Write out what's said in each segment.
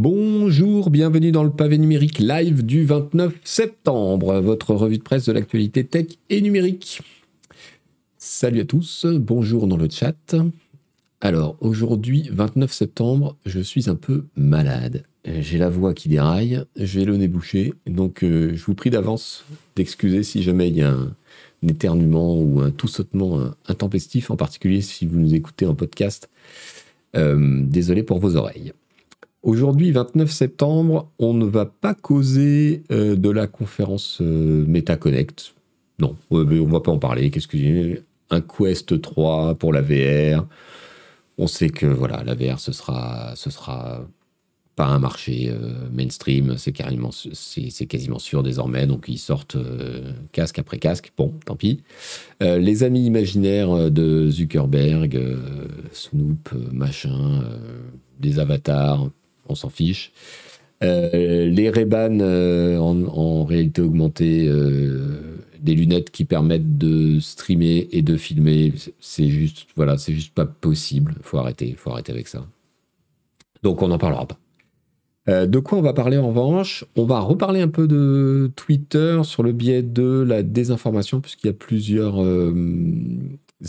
Bonjour, bienvenue dans le pavé numérique live du 29 septembre, votre revue de presse de l'actualité tech et numérique. Salut à tous, bonjour dans le chat. Alors aujourd'hui, 29 septembre, je suis un peu malade. J'ai la voix qui déraille, j'ai le nez bouché, donc euh, je vous prie d'avance d'excuser si jamais il y a un, éternuement ou un tout sautement intempestif, en particulier si vous nous écoutez en podcast. Euh, désolé pour vos oreilles. Aujourd'hui, 29 septembre, on ne va pas causer euh, de la conférence euh, MetaConnect. Non, on ne va pas en parler. Qu'est-ce que Un Quest 3 pour la VR. On sait que voilà, la VR, ce sera, ce sera pas un marché euh, mainstream, c'est quasiment, c'est, quasiment sûr désormais, donc ils sortent casque après casque, bon, tant pis. les amis imaginaires de Zuckerberg, Snoop, machin, des avatars, on s'en fiche. Euh, les ray euh, en, réalité augmentée, euh, des lunettes qui permettent de streamer et de filmer, c'est juste, voilà, c'est juste pas possible. Faut arrêter, faut arrêter avec ça. Donc on n'en parlera pas. de quoi on va parler en revanche? On va reparler un peu de Twitter sur le biais de la désinformation, puisqu'il y a plusieurs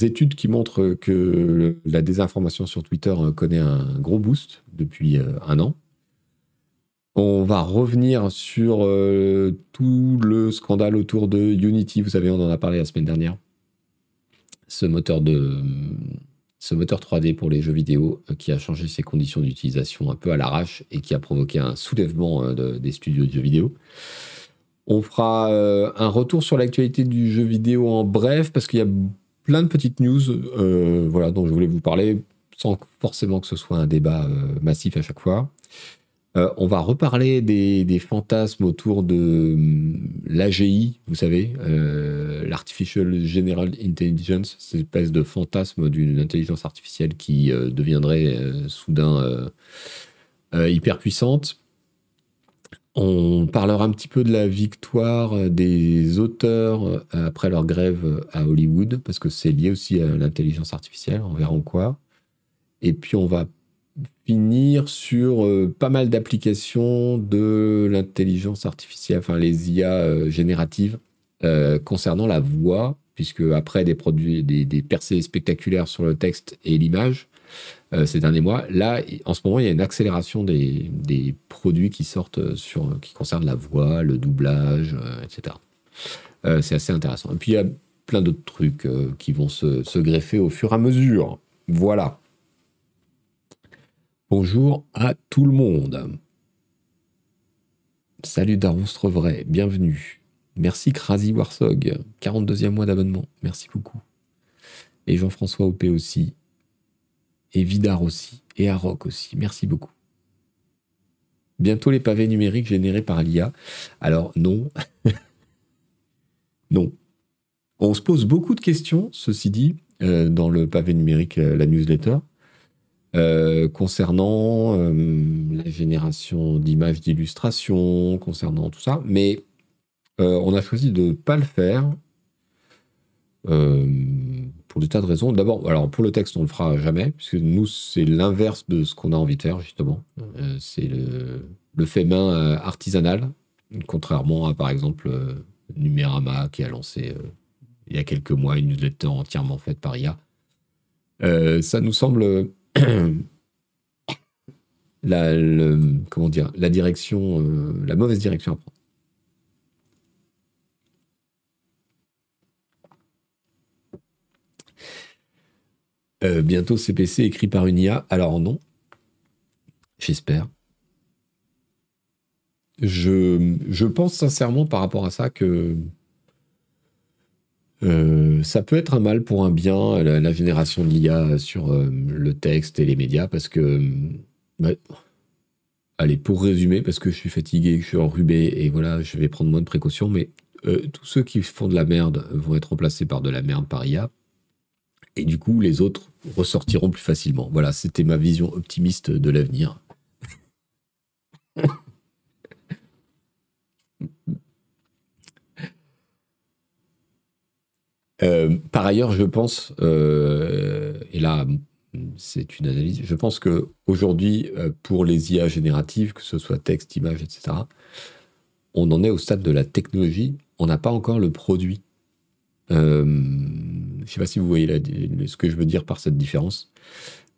études qui montrent que la désinformation sur Twitter connaît un gros boost depuis euh, un an. On va revenir sur euh, tout le scandale autour de Unity. Vous savez, on en a parlé la semaine dernière. Ce moteur de ce moteur 3D pour les jeux vidéo euh, qui a changé ses conditions d'utilisation un peu à l'arrache et qui a provoqué un soulèvement des studios de jeux vidéo. On fera un retour sur l'actualité du jeu vidéo en bref parce qu'il y a plein de petites news voilà, dont je voulais vous parler sans forcément que ce soit un débat euh, massif à chaque fois. Euh, on va reparler des, fantasmes autour de hum, l'AGI, vous savez, euh, l'Artificial General Intelligence, cette espèce de fantasme d'une intelligence artificielle qui deviendrait soudain hyper puissante. On parlera un petit peu de la victoire des auteurs après leur grève à Hollywood, parce que c'est lié aussi à l'intelligence artificielle, on verra en quoi. Et puis on va finir sur euh, pas mal d'applications de l'intelligence artificielle, enfin les IA euh, génératives euh, concernant la voix, puisque après des produits, des, percées spectaculaires sur le texte et l'image ces derniers mois, là en ce moment il y a une accélération des, produits qui sortent sur, qui concernent la voix, le doublage, etc. C'est assez intéressant. Et puis il y a plein d'autres trucs qui vont se, greffer au fur et à mesure. Voilà. Bonjour à tout le monde. Salut Daronstre Vrai, bienvenue. Merci Crazy Warsog, 42e mois d'abonnement, merci beaucoup. Et Jean-François OP aussi. Et Vidar aussi. Et Aroc aussi, merci beaucoup. Bientôt les pavés numériques générés par l'IA. Alors non. non. On se pose beaucoup de questions, ceci dit, euh, dans le pavé numérique, euh, la newsletter. Euh, concernant la génération d'images d'illustration, concernant tout ça. Mais on a choisi de ne pas le faire pour des tas de raisons. D'abord, pour le texte, on le fera jamais, puisque nous, c'est l'inverse de ce qu'on a envie de faire, justement. c'est le, fait main artisanal, contrairement à, par exemple, Numérama, qui a lancé il y a quelques mois une newsletter entièrement faite par IA. ça nous semble la, la direction, euh, la mauvaise direction à prendre. Euh, bientôt CPC écrit par une IA. Alors non, j'espère. Je, pense sincèrement par rapport à ça que euh, ça peut être un mal pour un bien, la, génération de l'IA sur euh, le texte et les médias, parce que, allez, pour résumer, parce que je suis fatigué, je suis enrhumé, et voilà, je vais prendre moins de précautions, mais tous ceux qui font de la merde vont être remplacés par de la merde par IA, et du coup, les autres ressortiront plus facilement. Voilà, c'était ma vision optimiste de l'avenir. Euh, par ailleurs, je pense, euh, et là, c'est une analyse. Je pense que aujourd'hui, euh, pour les IA génératives, que ce soit texte, image, etc., on en est au stade de la technologie. On n'a pas encore le produit. Euh, je ne sais pas si vous voyez ce que je veux dire par cette différence.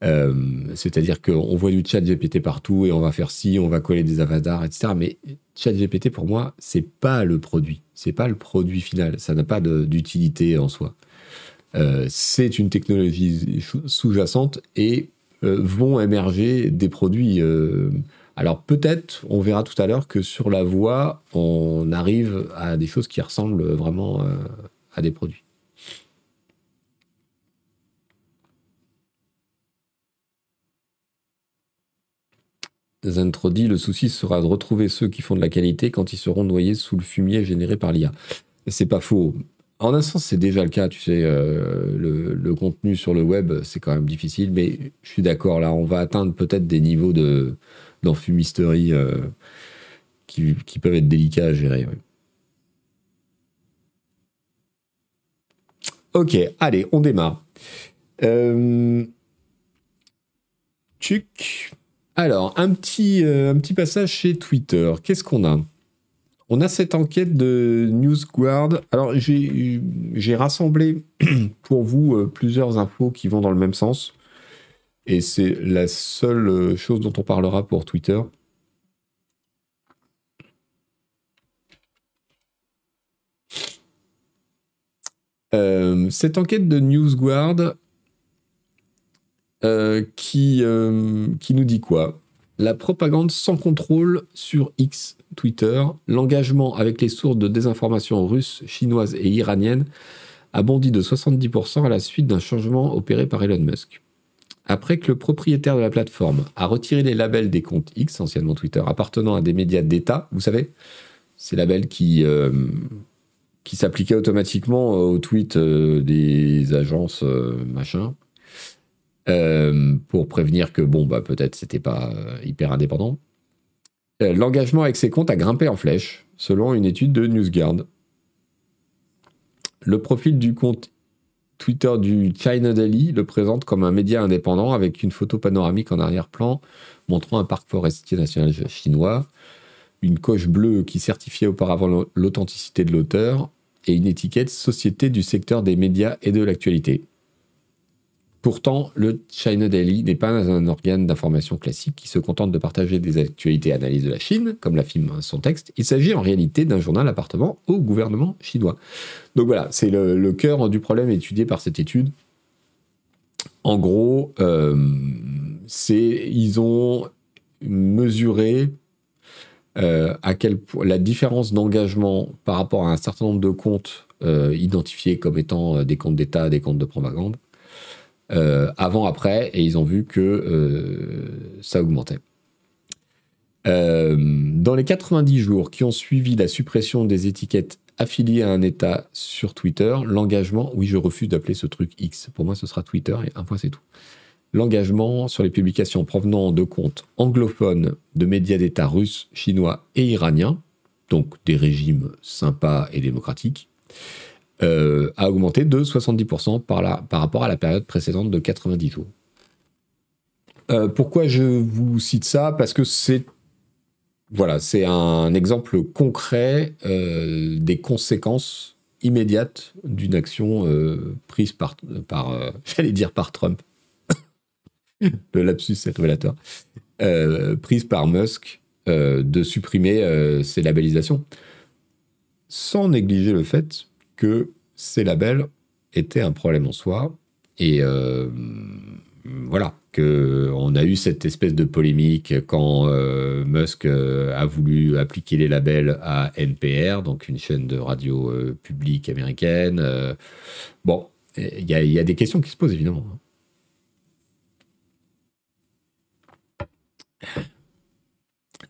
Euh, c'est-à-dire qu'on voit du chat GPT partout et on va faire ci, on va coller des avatars, etc. Mais chat GPT, pour moi, c'est pas le produit. C'est pas le produit final. Ça n'a pas d'utilité en soi. Euh, c'est une technologie sous-jacente et euh, vont émerger des produits. Alors peut-être, on verra tout à l'heure que sur la voie, on arrive à des choses qui ressemblent vraiment à des produits. Zentrodi, le souci sera de retrouver ceux qui font de la qualité quand ils seront noyés sous le fumier généré par l'IA. C'est pas faux. En un sens, c'est déjà le cas, tu sais, euh, le, contenu sur le web, c'est quand même difficile, mais je suis d'accord, là, on va atteindre peut-être des niveaux de, d'enfumisterie euh, qui, peuvent être délicats à gérer. Ok, allez, on démarre. Euh, Alors, un petit, un petit passage chez Twitter. Qu'est-ce qu'on a? On a cette enquête de NewsGuard. Alors, j'ai rassemblé pour vous euh, plusieurs infos qui vont dans le même sens. Et c'est la seule euh, chose dont on parlera pour Twitter. Euh, cette enquête de NewsGuard qui, qui nous dit quoi? La propagande sans contrôle sur X Twitter, l'engagement avec les sources de désinformation russes, chinoises et iraniennes a bondi de 70% à la suite d'un changement opéré par Elon Musk. Après que le propriétaire de la plateforme a retiré les labels des comptes X, anciennement Twitter, appartenant à des médias d'État, vous savez, ces labels qui, euh, qui s'appliquaient automatiquement aux tweets euh, des agences euh, machin, pour prévenir que bon, bah, peut-être c'était pas hyper indépendant. Euh, l'engagement avec ces comptes a grimpé en flèche, selon une étude de NewsGuard. Le profil du compte Twitter du China Daily le présente comme un média indépendant avec une photo panoramique en arrière-plan montrant un parc forestier national chinois, une coche bleue qui certifiait auparavant l'authenticité de l'auteur et une étiquette Société du secteur des médias et de l'actualité. Pourtant, le China Daily n'est pas un organe d'information classique qui se contente de partager des actualités et analyses de la Chine, comme l'affirme son texte. Il s'agit en réalité d'un journal appartenant au gouvernement chinois. Donc voilà, c'est le, cœur du problème étudié par cette étude. En gros, euh, c'est ils ont mesuré euh, à quel point la différence d'engagement par rapport à un certain nombre de comptes euh, identifiés comme étant des comptes d'État, des comptes de propagande avant, après, et ils ont vu que euh, ça augmentait. Euh, dans les 90 jours qui ont suivi la suppression des étiquettes affiliées à un État sur Twitter, l'engagement, oui je refuse d'appeler ce truc X, pour moi ce sera Twitter et un point c'est tout. L'engagement sur les publications provenant de comptes anglophones de médias d'État russes, chinois et iraniens, donc des régimes sympas et démocratiques, euh, a augmenté de 70% par, par rapport à la période précédente de 90 tours. Euh, pourquoi je vous cite ça? Parce que c'est voilà, c'est un exemple concret euh, des conséquences immédiates d'une action prise par, par j'allais dire par Trump. Le lapsus est révélateur. prise par Musk de supprimer ces labellisations, sans négliger le fait que ces labels étaient un problème en soi. Et euh, voilà, qu'on a eu cette espèce de polémique quand euh, Musk euh, a voulu appliquer les labels à NPR, donc une chaîne de radio publique américaine. bon, il y, a des questions qui se posent évidemment.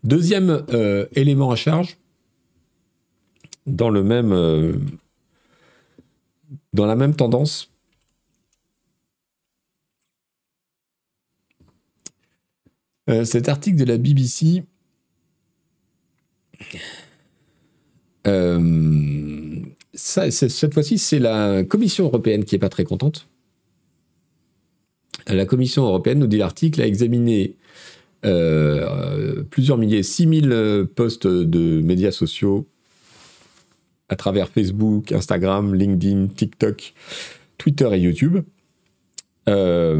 Deuxième élément à charge, dans le même dans la même tendance, euh, cet article de la BBC euh, cette fois-ci, c'est la Commission européenne qui n'est pas très contente. La Commission européenne, nous dit l'article, a examiné euh, plusieurs milliers, 6000 postes de médias sociaux à travers Facebook, Instagram, LinkedIn, TikTok, Twitter et YouTube. Euh,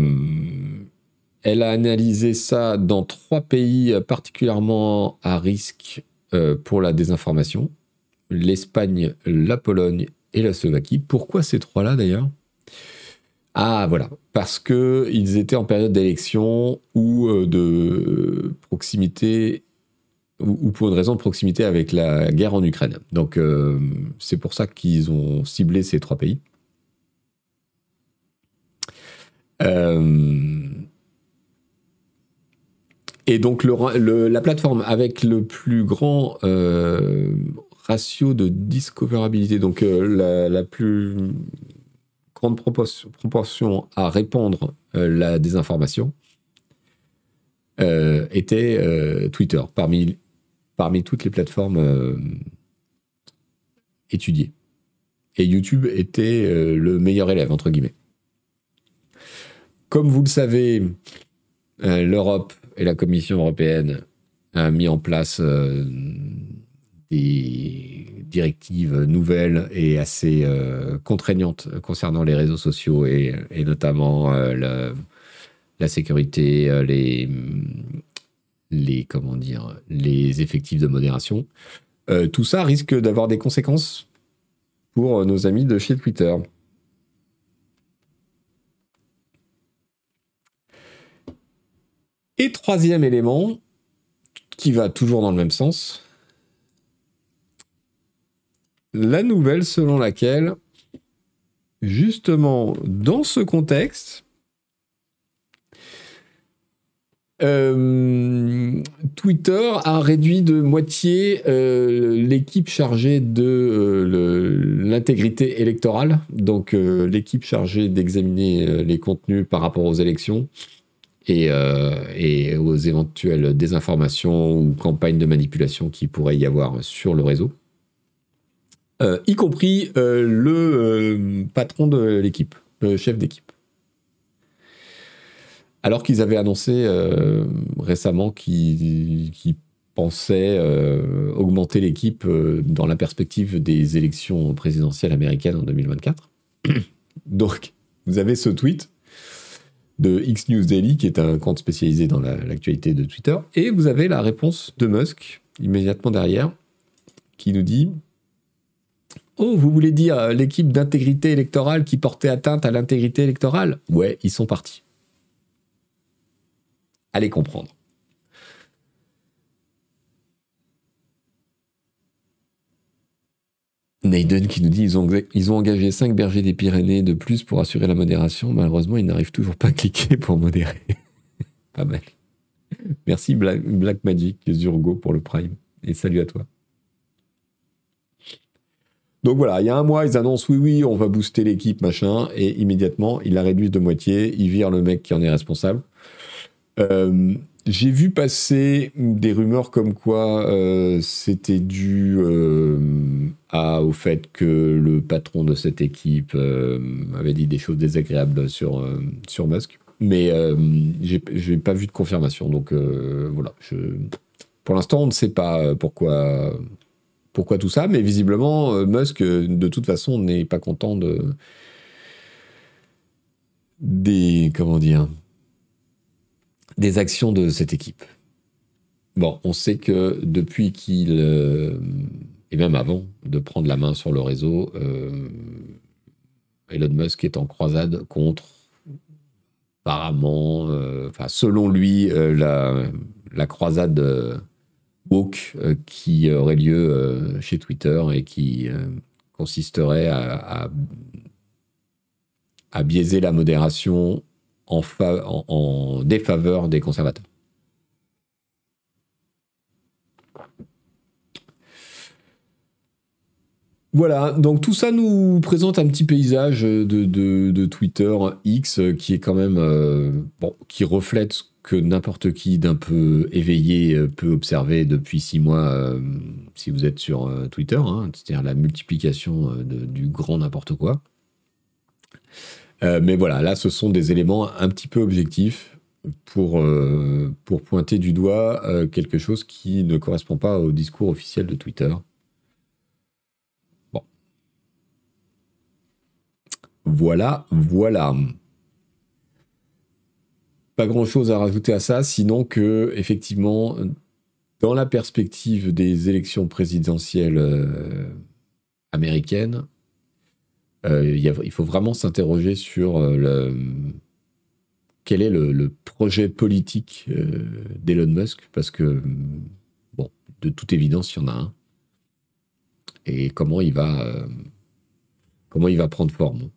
elle a analysé ça dans trois pays particulièrement à risque euh, pour la désinformation l'Espagne, la Pologne et la Slovaquie. Pourquoi ces trois-là d'ailleurs? Ah voilà, parce qu'ils étaient en période d'élection ou euh, de proximité ou pour une raison de proximité avec la guerre en Ukraine. Donc euh, c'est pour ça qu'ils ont ciblé ces trois pays. Euh, et donc la plateforme avec le plus grand ratio de discoverabilité, donc euh, la, plus grande proportion, à répandre euh, la désinformation, euh, était Twitter, parmi, parmi toutes les plateformes étudiées. Et YouTube était le meilleur élève, entre guillemets. Comme vous le savez, l'Europe et la Commission européenne a mis en place des directives nouvelles et assez euh, contraignantes concernant les réseaux sociaux et, notamment euh, la sécurité, euh, les, les, comment dire, les effectifs de modération. tout ça risque d'avoir des conséquences pour nos amis de chez Twitter. Et troisième élément, qui va toujours dans le même sens, la nouvelle selon laquelle, justement, dans ce contexte, euh, Twitter a réduit de moitié euh, l'équipe chargée de euh, l'intégrité électorale, donc l'équipe chargée d'examiner les contenus par rapport aux élections et, aux éventuelles désinformations ou campagnes de manipulation qui pourrait y avoir sur le réseau. Y compris le patron de l'équipe, le chef d'équipe. Alors qu'ils avaient annoncé récemment qu'ils pensaient augmenter l'équipe dans la perspective des élections présidentielles américaines en 2024. Donc, vous avez ce tweet de X News Daily, qui est un compte spécialisé dans l'actualité de Twitter, et vous avez la réponse de Musk immédiatement derrière, qui nous dit Oh, vous voulez dire euh, l'équipe d'intégrité électorale qui portait atteinte à l'intégrité électorale? Ouais, ils sont partis. Allez comprendre. Naden qui nous dit ils ont, ils ont engagé 5 bergers des Pyrénées de plus pour assurer la modération. Malheureusement, ils n'arrivent toujours pas à cliquer pour modérer. pas mal. Merci Black Magic Zurgo pour le Prime. Et salut à toi. Donc voilà, il y a un mois, ils annoncent oui, oui, on va booster l'équipe, machin, et immédiatement, ils la réduisent de moitié, ils virent le mec qui en est responsable. Euh, j'ai vu passer des rumeurs comme quoi euh, c'était dû euh, au fait que le patron de cette équipe avait dit des choses désagréables sur, sur Musk. Mais j'ai pas vu de confirmation. Donc voilà, je, pour l'instant, on ne sait pas pourquoi pourquoi tout ça, mais visiblement, Musk, de toute façon, n'est pas content de. des. comment dire. Des actions de cette équipe. Bon, on sait que depuis qu'il. Euh, et même avant de prendre la main sur le réseau, Elon Musk est en croisade contre. apparemment, enfin, selon lui, la, la croisade euh, qui aurait lieu euh, chez Twitter et qui euh, consisterait à, à, biaiser la modération en, défaveur des conservateurs. Voilà, donc tout ça nous présente un petit paysage de, Twitter X qui est quand même bon, qui reflète que n'importe qui d'un peu éveillé euh, peut observer depuis six mois euh, si vous êtes sur euh, Twitter, hein, c'est-à-dire la multiplication du grand n'importe quoi. Mais voilà, là, ce sont des éléments un petit peu objectifs pour, pour pointer du doigt quelque chose qui ne correspond pas au discours officiel de Twitter. Bon. Voilà, voilà pas grand chose à rajouter à ça, sinon que, effectivement, dans la perspective des élections présidentielles euh, euh, il faut vraiment s'interroger sur euh, quel est le, projet politique d'Elon Musk, parce que, bon, de toute évidence, il y en a un. Et comment il va, comment il va prendre forme.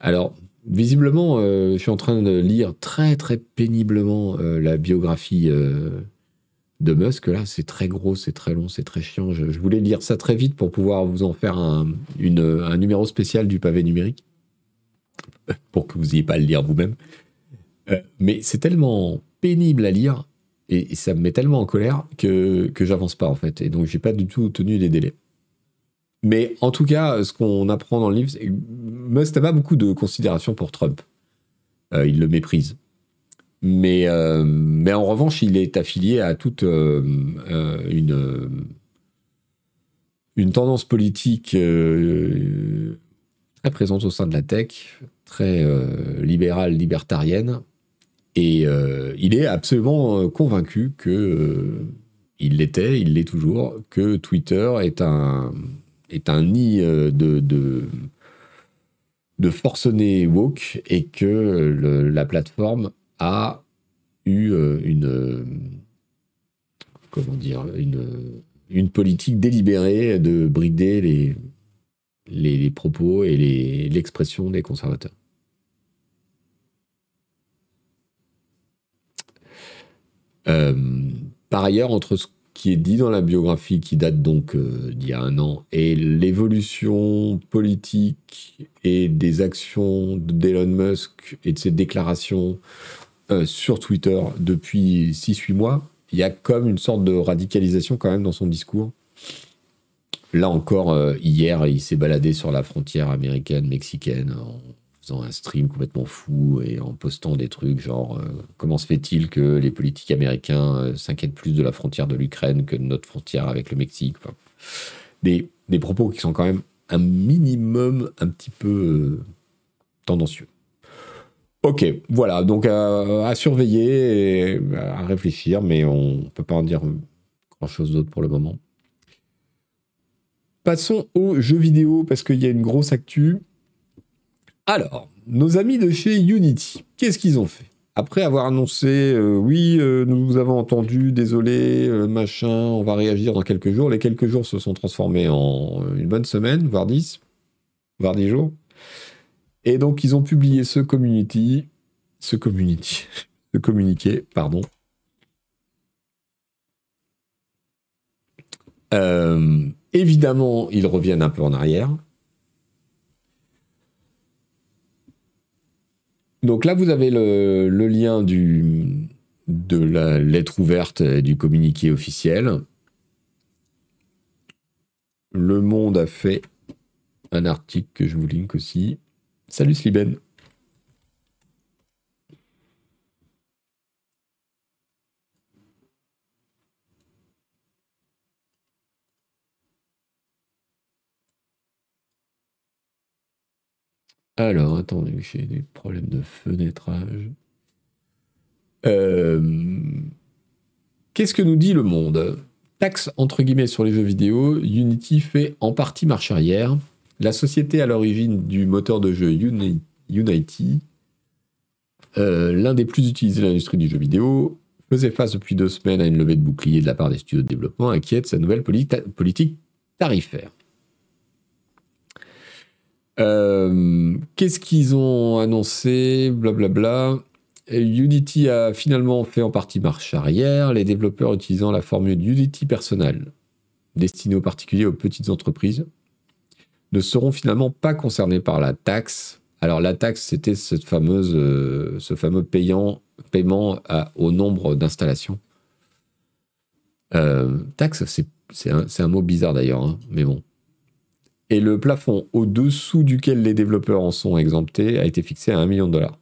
Alors, visiblement, euh, je suis en train de lire très très péniblement euh, la biographie euh, de Musk. Là, c'est très gros, c'est très long, c'est très chiant. Je, voulais lire ça très vite pour pouvoir vous en faire un, numéro spécial du pavé numérique, pour que vous n'ayez pas à le lire vous-même. mais c'est tellement pénible à lire et, ça me met tellement en colère que, que j'avance pas en fait. Et donc, j'ai pas du tout tenu les délais. Mais en tout cas, ce qu'on apprend dans le livre, c'est que Musk n'a pas beaucoup de considération pour Trump. Euh, il le méprise. Mais, euh, mais en revanche, il est affilié à toute euh, une, une tendance politique très présente au sein de la tech, très libérale, libertarienne. Et il est absolument convaincu que il l'était, il l'est toujours, que Twitter est un, est un nid euh, de, de, de woke et que la plateforme a eu euh, une comment dire une, une politique délibérée de brider les, les, propos et l'expression des conservateurs. Euh, par ailleurs, entre ce qui est dit dans la biographie qui date donc euh, d'il y a un an, et l'évolution politique et des actions d'Elon Musk et de ses déclarations euh, sur Twitter depuis 6-8 mois, il y a comme une sorte de radicalisation quand même dans son discours. Là encore, euh, hier, il s'est baladé sur la frontière américaine-mexicaine un stream complètement fou et en postant des trucs genre euh, comment se fait-il que les politiques américains s'inquiètent plus de la frontière de l'Ukraine que de notre frontière avec le Mexique? Des, propos qui sont quand même un minimum un petit peu tendancieux. Ok, voilà, donc à, surveiller et à réfléchir, mais on ne peut pas en dire grand-chose d'autre pour le moment. Passons aux jeux vidéo parce qu'il y a une grosse actu. Alors, nos amis de chez Unity, qu'est-ce qu'ils ont fait? Après avoir annoncé, euh, oui, euh, nous vous avons entendu, désolé, euh, machin, on va réagir dans quelques jours, les quelques jours se sont transformés en une bonne semaine, voire dix, voire dix jours. Et donc, ils ont publié ce community, ce community, ce communiqué, pardon. évidemment, ils reviennent un peu en arrière. Donc là, vous avez le, lien de la lettre ouverte du communiqué officiel. Le Monde a fait un article que je vous link aussi. Salut Sliben. Alors, attendez, j'ai des problèmes de fenêtrage. Euh, qu'est-ce que nous dit le monde? Taxe entre guillemets sur les jeux vidéo, Unity fait en partie marche arrière. La société à l'origine du moteur de jeu Unity, euh, l'un des plus utilisés de l'industrie du jeu vidéo, faisait face depuis deux semaines à une levée de bouclier de la part des studios de développement inquiets de sa nouvelle politique tarifaire. Euh, qu'est-ce qu'ils ont annoncé? Blablabla. Unity a finalement fait en partie marche arrière, les développeurs utilisant la formule Unity personnelle, destinée aux particuliers et aux petites entreprises, ne seront finalement pas concernés par la taxe. Alors la taxe, c'était cette fameuse, euh, ce fameux payant, paiement au nombre d'installations. Euh, taxe, c'est un, mot bizarre d'ailleurs, hein, mais bon. Et le plafond au-dessous duquel les développeurs en sont exemptés a été fixé à 1 million de dollars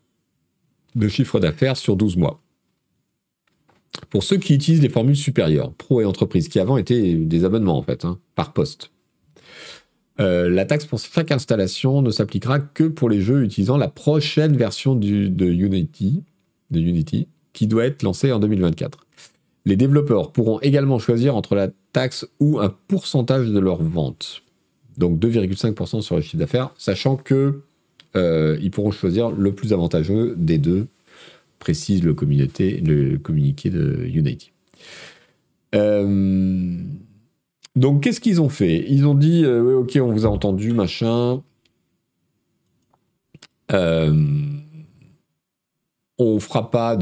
de chiffre d'affaires sur 12 mois. Pour ceux qui utilisent les formules supérieures, pro et entreprise, qui avant étaient des abonnements en fait, hein, par poste. Euh, la taxe pour chaque installation ne s'appliquera que pour les jeux utilisant la prochaine version de, Unity, de Unity, qui doit être lancée en 2024. Les développeurs pourront également choisir entre la taxe ou un pourcentage de leur vente. Donc 2,5% sur le chiffre d'affaires, sachant que euh, ils pourront choisir le plus avantageux des deux, précise le, le communiqué de Unity. Euh, donc, qu'est-ce qu'ils ont fait? Ils ont dit euh, ok, on vous a entendu, machin. on fera pas.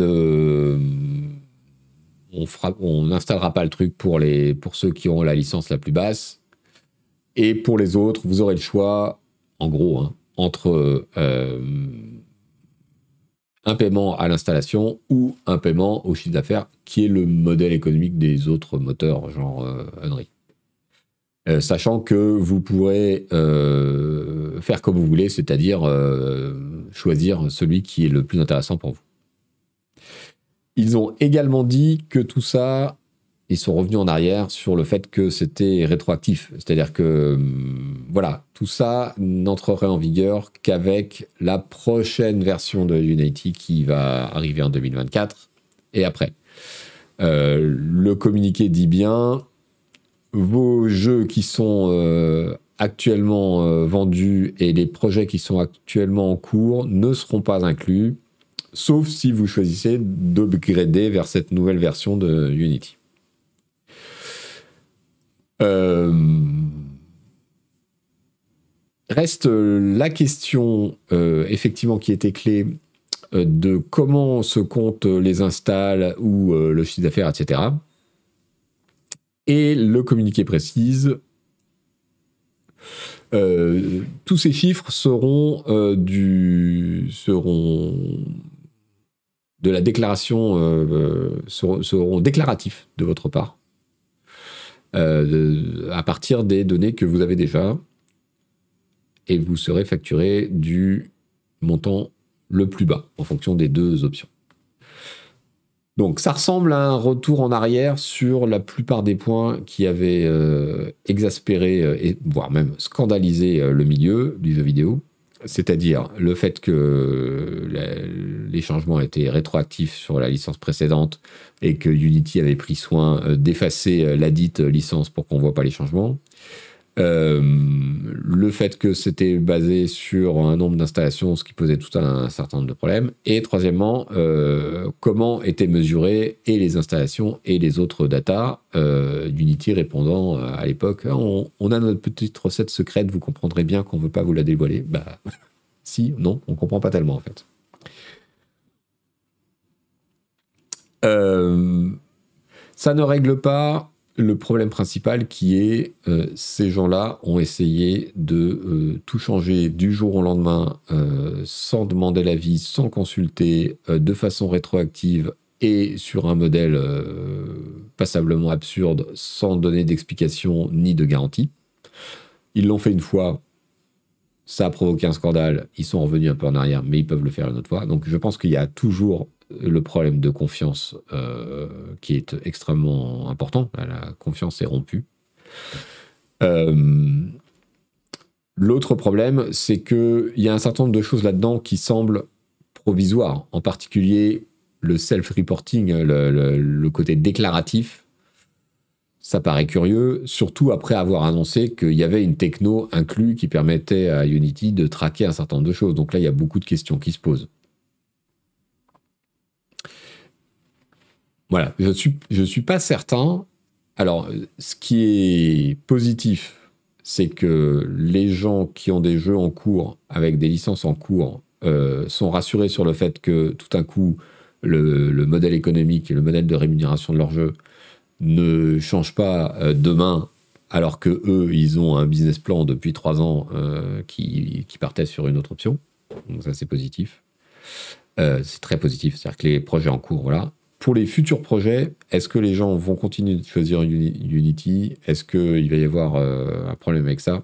On n'installera pas le truc pour, les, pour ceux qui ont la licence la plus basse. Et pour les autres, vous aurez le choix, en gros, hein, entre euh, un paiement à l'installation ou un paiement au chiffre d'affaires, qui est le modèle économique des autres moteurs, genre euh. Euh, sachant que vous pourrez faire comme vous voulez, c'est-à-dire choisir celui qui est le plus intéressant pour vous. Ils ont également dit que tout ça ils sont revenus en arrière sur le fait que c'était rétroactif. C'est-à-dire que, hum, voilà, tout ça n'entrerait en vigueur qu'avec la prochaine version de Unity qui va arriver en 2024 et après. Euh, le communiqué dit bien, vos jeux qui sont euh, actuellement euh, vendus et les projets qui sont actuellement en cours ne seront pas inclus, sauf si vous choisissez d'upgrader vers cette nouvelle version de Unity. Euh, reste la question, effectivement, qui était clé de comment se comptent les installs ou le chiffre d'affaires, etc. Et le communiqué précise tous ces chiffres seront seront de la déclaration seront déclaratifs de votre part euh, à partir des données que vous avez déjà. Et vous serez facturé du montant le plus bas en fonction des deux options. Donc ça ressemble à un retour en arrière sur la plupart des points qui avaient euh, exaspéré euh, et voire même scandalisé le milieu du jeu vidéo c'est-à-dire le fait que les changements étaient rétroactifs sur la licence précédente et que Unity avait pris soin euh, d'effacer euh, la dite licence pour qu'on ne voit pas les changements. Euh, le fait que c'était basé sur un nombre d'installations, ce qui posait tout un, certain nombre de problèmes. Et troisièmement, comment étaient mesurées et les installations et les autres data. Unity répondant à l'époque, ah, on, on, a notre petite recette secrète, vous comprendrez bien qu'on ne veut pas vous la dévoiler. Bah, si, non, on comprend pas tellement en fait. ça ne règle pas le problème principal qui est euh, ces gens-là ont essayé de euh, tout changer du jour au lendemain euh, sans demander l'avis, sans consulter, de façon rétroactive et sur un modèle passablement absurde sans donner d'explication ni de garantie. Ils l'ont fait une fois, ça a provoqué un scandale, ils sont revenus un peu en arrière, mais ils peuvent le faire une autre fois. Donc je pense qu'il y a toujours le problème de confiance euh, qui est extrêmement important. La confiance est rompue. Euh, l'autre problème, c'est qu'il y a un certain nombre de choses là-dedans qui semblent provisoires, en particulier le self-reporting, le, côté déclaratif. Ça paraît curieux, surtout après avoir annoncé qu'il y avait une techno inclue qui permettait à Unity de traquer un certain nombre de choses. Donc là, il y a beaucoup de questions qui se posent. Voilà, je ne suis, pas certain. Alors, ce qui est positif, c'est que les gens qui ont des jeux en cours, avec des licences en cours, euh, sont rassurés sur le fait que tout d'un coup, le, modèle économique et le modèle de rémunération de leur jeu ne changent pas euh, demain, alors que eux, ils ont un business plan depuis trois ans euh, qui, partait sur une autre option. Donc ça, c'est positif. c'est très positif, c'est-à-dire que les projets en cours, voilà, pour les futurs projets, est-ce que les gens vont continuer de choisir Unity? Est-ce qu'il va y avoir euh, un problème avec ça?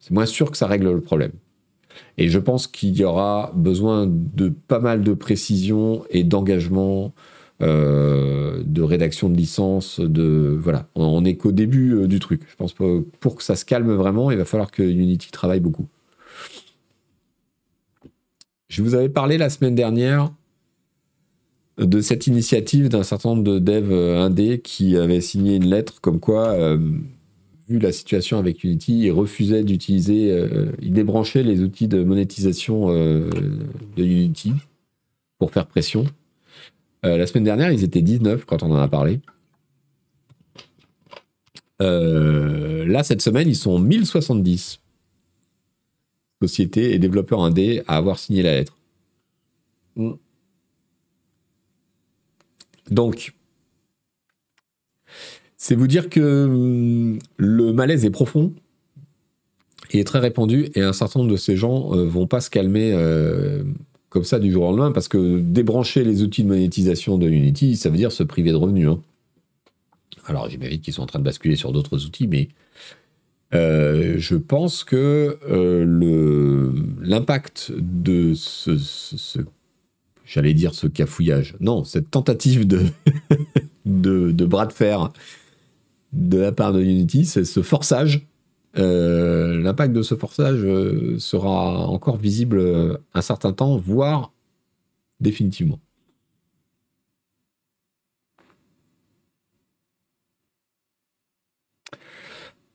C'est moins sûr que ça règle le problème. Et je pense qu'il y aura besoin de pas mal de précision et d'engagement, euh, de rédaction de licence, de voilà. On n'est qu'au début euh, du truc. Je pense que pour que ça se calme vraiment, il va falloir que Unity travaille beaucoup. Je vous avais parlé la semaine dernière de cette initiative d'un certain nombre de devs euh, indés qui avaient signé une lettre comme quoi vu la situation avec Unity, il refusait d'utiliser, euh, il débranchait les outils de monétisation euh, de Unity pour faire pression. Euh, la semaine dernière, ils étaient 19 quand on en a parlé. là, cette semaine, ils sont 1070 sociétés et développeurs indés à avoir signé la lettre. Mm. Donc, c'est vous dire que hum, le malaise est profond et est très répandu, et un certain nombre de ces gens euh, vont pas se calmer euh, comme ça du jour au lendemain, parce que débrancher les outils de monétisation de Unity, ça veut dire se priver de revenus. Hein. Alors j'imagine qu'ils sont en train de basculer sur d'autres outils, mais euh, je pense que l'impact de ce, j'allais dire ce cafouillage, non, cette tentative de, de bras de fer de la part de Unity, c'est ce forçage. Euh, l'impact de ce forçage euh, sera encore visible euh, un certain temps, voire définitivement.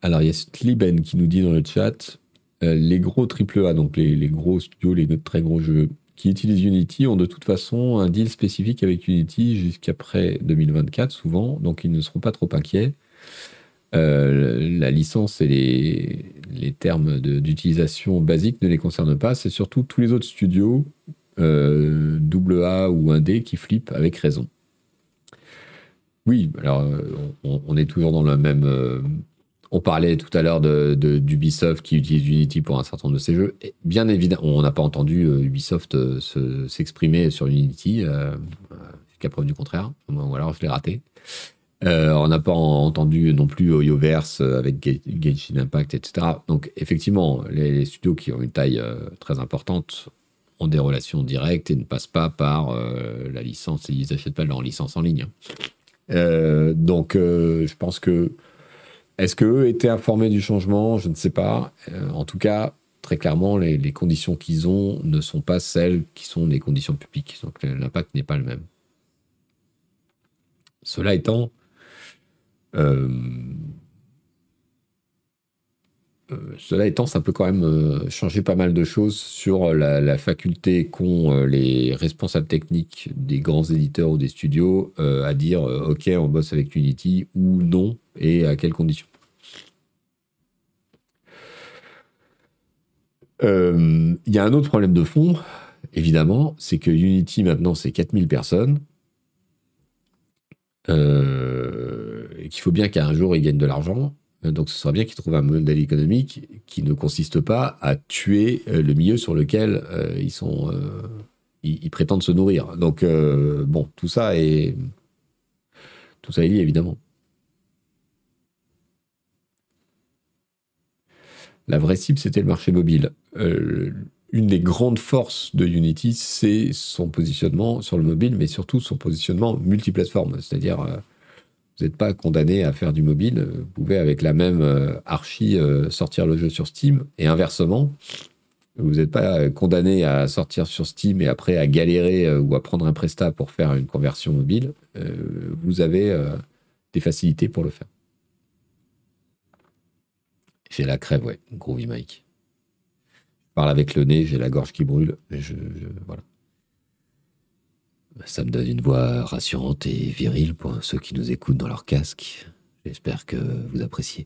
Alors, il y a Sliben qui nous dit dans le chat les gros AAA, donc les, les, gros studios, les très gros jeux qui utilisent Unity ont de toute façon un deal spécifique avec Unity jusqu'après 2024, souvent, donc ils ne seront pas trop inquiets. Euh, la licence et les, termes d'utilisation basiques ne les concernent pas. C'est surtout tous les autres studios, euh, AA ou 1D, qui flippent avec raison. Oui, alors euh, on, est toujours dans le même. Euh, on parlait tout à l'heure d'Ubisoft qui utilise Unity pour un certain nombre de ses jeux. bien évidemment, on n'a pas entendu Ubisoft s'exprimer sur Unity, jusqu'à preuve du contraire. Ou alors je l'ai raté. Euh, on n'a pas entendu non plus Oyoverse avec Genshin Impact, etc. Donc effectivement, les, studios qui ont une taille euh, très importante ont des relations directes et ne passent pas par euh, la licence. Ils n'achètent pas leur licence en ligne. donc je pense que est-ce qu'eux étaient informés du changement? Je ne sais pas. en tout cas, très clairement, les, conditions qu'ils ont ne sont pas celles qui sont les conditions publiques. Donc l'impact n'est pas le même. Cela étant, euh, euh, cela étant, ça peut quand même euh, changer pas mal de choses sur la, faculté qu'ont les responsables techniques des grands éditeurs ou des studios à dire OK, on bosse avec Unity ou non et à quelles conditions. Il y a un autre problème de fond, évidemment, c'est que Unity maintenant c'est 4000 personnes. Euh, qu'il faut bien qu'un jour ils gagnent de l'argent. Donc ce serait bien qu'ils trouvent un modèle économique qui ne consiste pas à tuer euh, le milieu sur lequel euh, ils ils, prétendent se nourrir. Donc bon, tout ça est, tout ça est lié évidemment. La vraie cible, c'était le marché mobile une des grandes forces de Unity, c'est son positionnement sur le mobile, mais surtout son positionnement multiplateforme. C'est-à-dire, euh, vous n'êtes pas condamné à faire du mobile. Vous pouvez, avec la même euh, archi, euh, sortir le jeu sur Steam. Et inversement, vous n'êtes pas condamné à sortir sur Steam et après à galérer ou à prendre un prestat pour faire une conversion mobile. vous avez des facilités pour le faire. J'ai la crève, ouais. Groovy Mike parle avec le nez, j'ai la gorge qui brûle. Ça me donne une voix rassurante et virile pour ceux qui nous écoutent dans leur casque. J'espère que vous appréciez.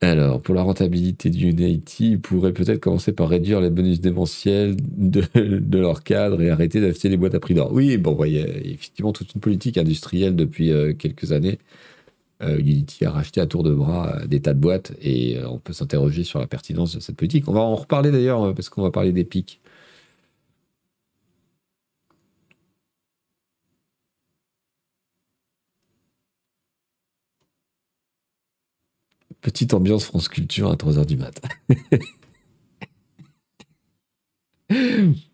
Alors, pour la rentabilité du Unity, ils pourraient peut-être commencer par réduire les bonus démentiels de, de, leur cadre et arrêter d'acheter les boîtes à prix d'or. Oui, bon, il y a effectivement toute une politique industrielle depuis euh, quelques années euh, Unity a racheté à tour de bras euh, des tas de boîtes et euh, on peut s'interroger sur la pertinence de cette politique. On va en reparler d'ailleurs parce qu'on va parler d'Epic. Petite ambiance France Culture à 3h du mat.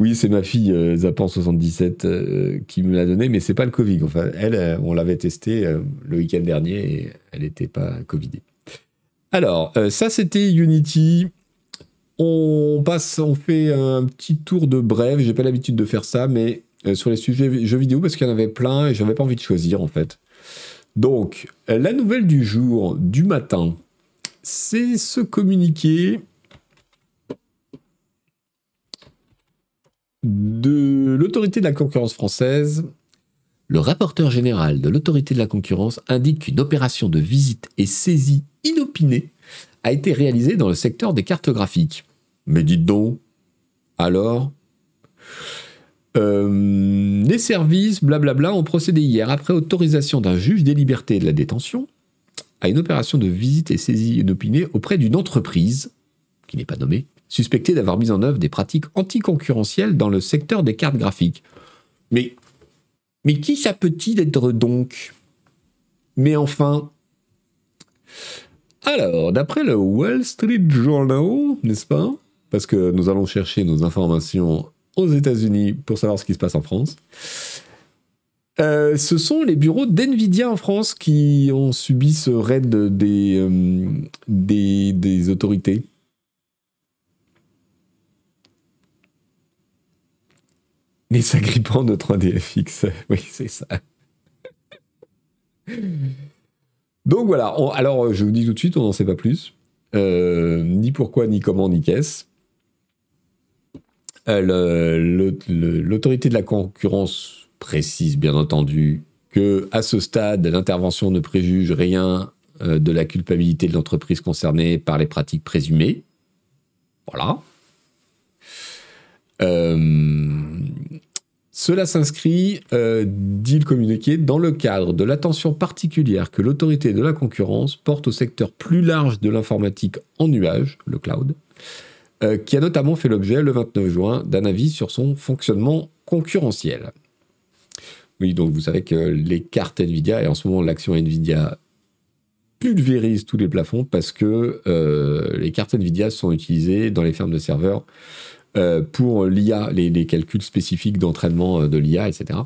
oui, c'est ma fille euh, Zapan77 euh, qui me l'a donné, mais c'est pas le Covid. Enfin, elle, euh, on l'avait testé le week-end dernier et elle n'était pas Covidée. Alors, ça c'était Unity. On passe, on fait un petit tour de brève. J'ai pas l'habitude de faire ça, mais sur les sujets jeux vidéo parce qu'il y en avait plein et j'avais pas envie de choisir en fait. Donc, la nouvelle du jour, du matin, c'est ce communiqué de l'autorité de la concurrence française. Le rapporteur général de l'autorité de la concurrence indique qu'une opération de visite et saisie inopinée a été réalisée dans le secteur des cartes graphiques. Mais dites donc, alors? Euh, les services, blablabla, ont procédé hier, après autorisation d'un juge des libertés et de la détention, à une opération de visite et saisie inopinée auprès d'une entreprise, qui n'est pas nommée, suspectée d'avoir mis en œuvre des pratiques anticoncurrentielles dans le secteur des cartes graphiques. Mais, mais qui ça peut-il être donc? Mais enfin. Alors, d'après le Wall Street Journal, n'est-ce pas? Parce que nous allons chercher nos informations aux États-Unis pour savoir ce qui se passe en France. Euh, ce sont les bureaux d'NVIDIA en France qui ont subi ce raid des, euh, des, autorités. Les agrippants de 3DFX, oui, c'est ça. Donc voilà, alors je vous dis tout de suite, on n'en sait pas plus. Euh, ni pourquoi, ni comment, ni qu'est-ce. Euh, l'autorité de la concurrence précise bien entendu que à ce stade, l'intervention ne préjuge rien euh, de la culpabilité de l'entreprise concernée par les pratiques présumées. Voilà. Euh, cela s'inscrit, dit le communiqué, dans le cadre de l'attention particulière que l'autorité de la concurrence porte au secteur plus large de l'informatique en nuage, le cloud, euh, qui a notamment fait l'objet le 29 juin d'un avis sur son fonctionnement concurrentiel. Oui, donc vous savez que les cartes Nvidia, et en ce moment l'action Nvidia pulvérise tous les plafonds parce que euh, les cartes Nvidia sont utilisées dans les fermes de serveurs euh, pour l'IA, les, calculs spécifiques d'entraînement de l'IA, etc.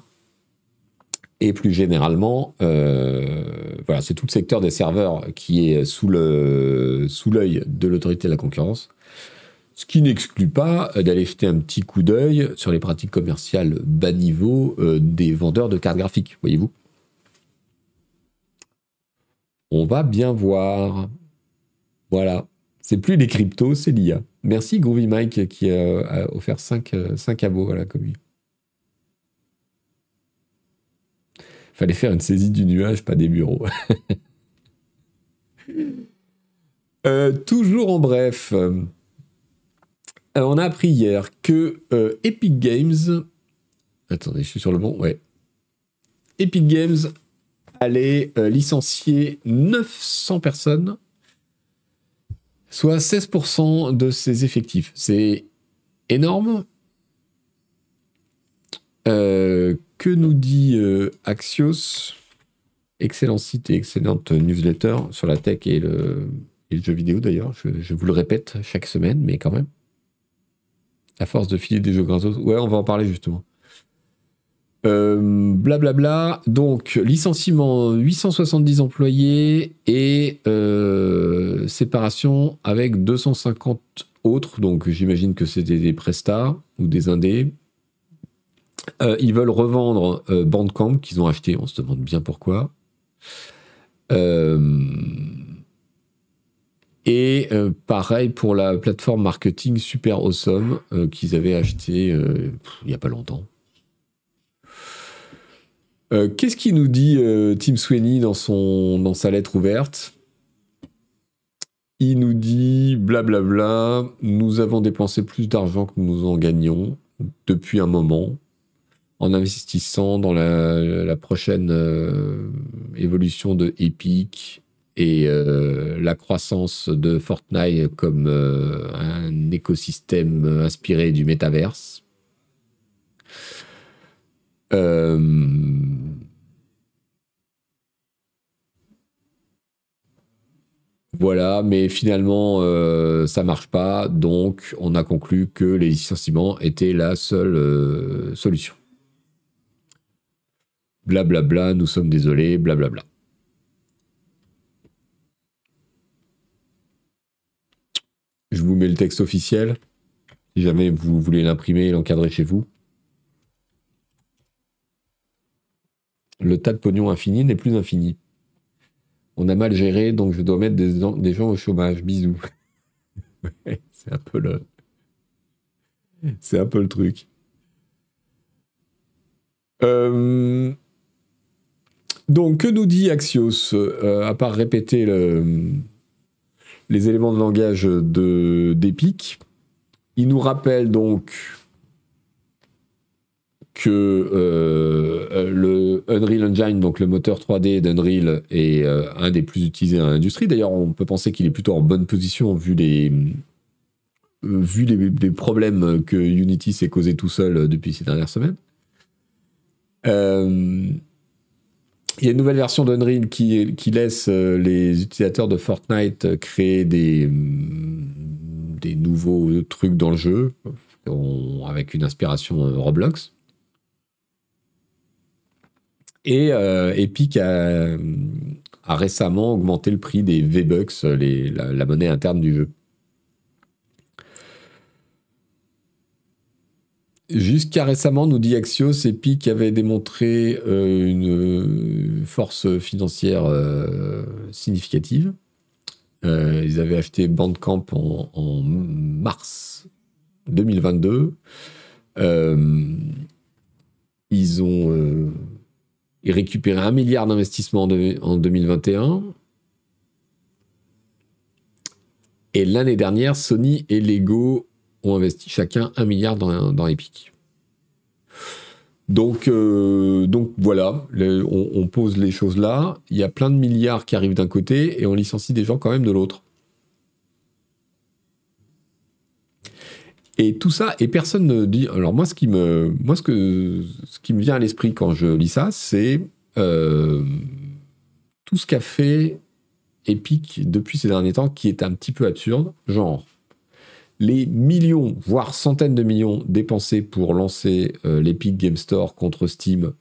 Et plus généralement, voilà, c'est tout le secteur des serveurs qui est sous l'œil de l'autorité de la concurrence ce qui n'exclut pas euh, d'aller jeter un petit coup d'œil sur les pratiques commerciales bas niveau euh, des vendeurs de cartes graphiques, voyez-vous. On va bien voir. Voilà. C'est plus les cryptos, c'est l'IA. Merci Groovy Mike qui a, offert 5, 5 euh, abos à la commune. Fallait faire une saisie du nuage, pas des bureaux. toujours en bref. Euh, on a appris hier que euh, Epic Games. Attendez, je suis sur le bon. Ouais. Epic Games allait euh, licencier 900 personnes, soit 16% de ses effectifs. C'est énorme. que nous dit Axios? Excellent site et excellente newsletter sur la tech et le, jeu vidéo d'ailleurs. je, vous le répète chaque semaine, mais quand même. À force de filer des jeux gratos. Ouais, on va en parler justement. Blablabla. Euh, bla Donc, licenciement 870 employés et euh, séparation avec 250 autres. Donc, j'imagine que c'était des prestats ou des indés. Euh, ils veulent revendre Bandcamp qu'ils ont acheté. On se demande bien pourquoi. Euh, et euh, pareil pour la plateforme marketing Super Awesome euh, qu'ils avaient acheté euh, il n'y a pas longtemps. Qu'est-ce qu'il nous dit Tim Sweeney dans, son, dans sa lettre ouverte? Il nous dit blablabla, nous avons dépensé plus d'argent que nous en gagnons depuis un moment en investissant dans la, prochaine évolution de Epic et euh, la croissance de Fortnite comme euh, un écosystème inspiré du métaverse. Euh, Voilà, mais finalement, euh, ça marche pas. Donc, on a conclu que les licenciements étaient la seule euh, solution. Blablabla, bla bla, nous sommes désolés, blablabla. Bla Je vous mets le texte officiel. Si jamais vous voulez l'imprimer et l'encadrer chez vous. Le tas de pognon infini n'est plus infini. On a mal géré, donc je dois mettre des, gens au chômage. Bisous. c'est un peu le. C'est un peu le truc. Euh, donc, que nous dit Axios euh, À part répéter les éléments de langage d'Epic, il nous rappelle donc que euh, le Unreal Engine, donc le moteur 3D d'Unreal, est euh, un des plus utilisés dans l'industrie. D'ailleurs, on peut penser qu'il est plutôt en bonne position vu les, euh, vu les, problèmes que Unity s'est causé tout seul depuis ces dernières semaines. il y a une nouvelle version d'Unreal qui, qui laisse les utilisateurs de Fortnite créer des, des nouveaux trucs dans le jeu, avec une inspiration Roblox. Et euh, Epic a, récemment augmenté le prix des V-Bucks, la, monnaie interne du jeu. Jusqu'à récemment, nous dit Axios, Epic avait démontré euh, une force financière euh, significative. ils avaient acheté Bandcamp en mars 2022. ils ont et récupérer un milliard d'investissements en 2021. Et l'année dernière, Sony et Lego ont investi chacun un milliard dans, Epic. Donc, euh, donc voilà, on, pose les choses là. Il y a plein de milliards qui arrivent d'un côté et on licencie des gens quand même de l'autre. Et tout ça, et personne ne dit. Alors moi, ce qui me, vient à l'esprit quand je lis ça, c'est euh, tout ce qu'a fait Epic depuis ces derniers temps, qui est un petit peu absurde, genre les millions, voire centaines de millions dépensés pour lancer euh, l'Epic Game Store contre Steam,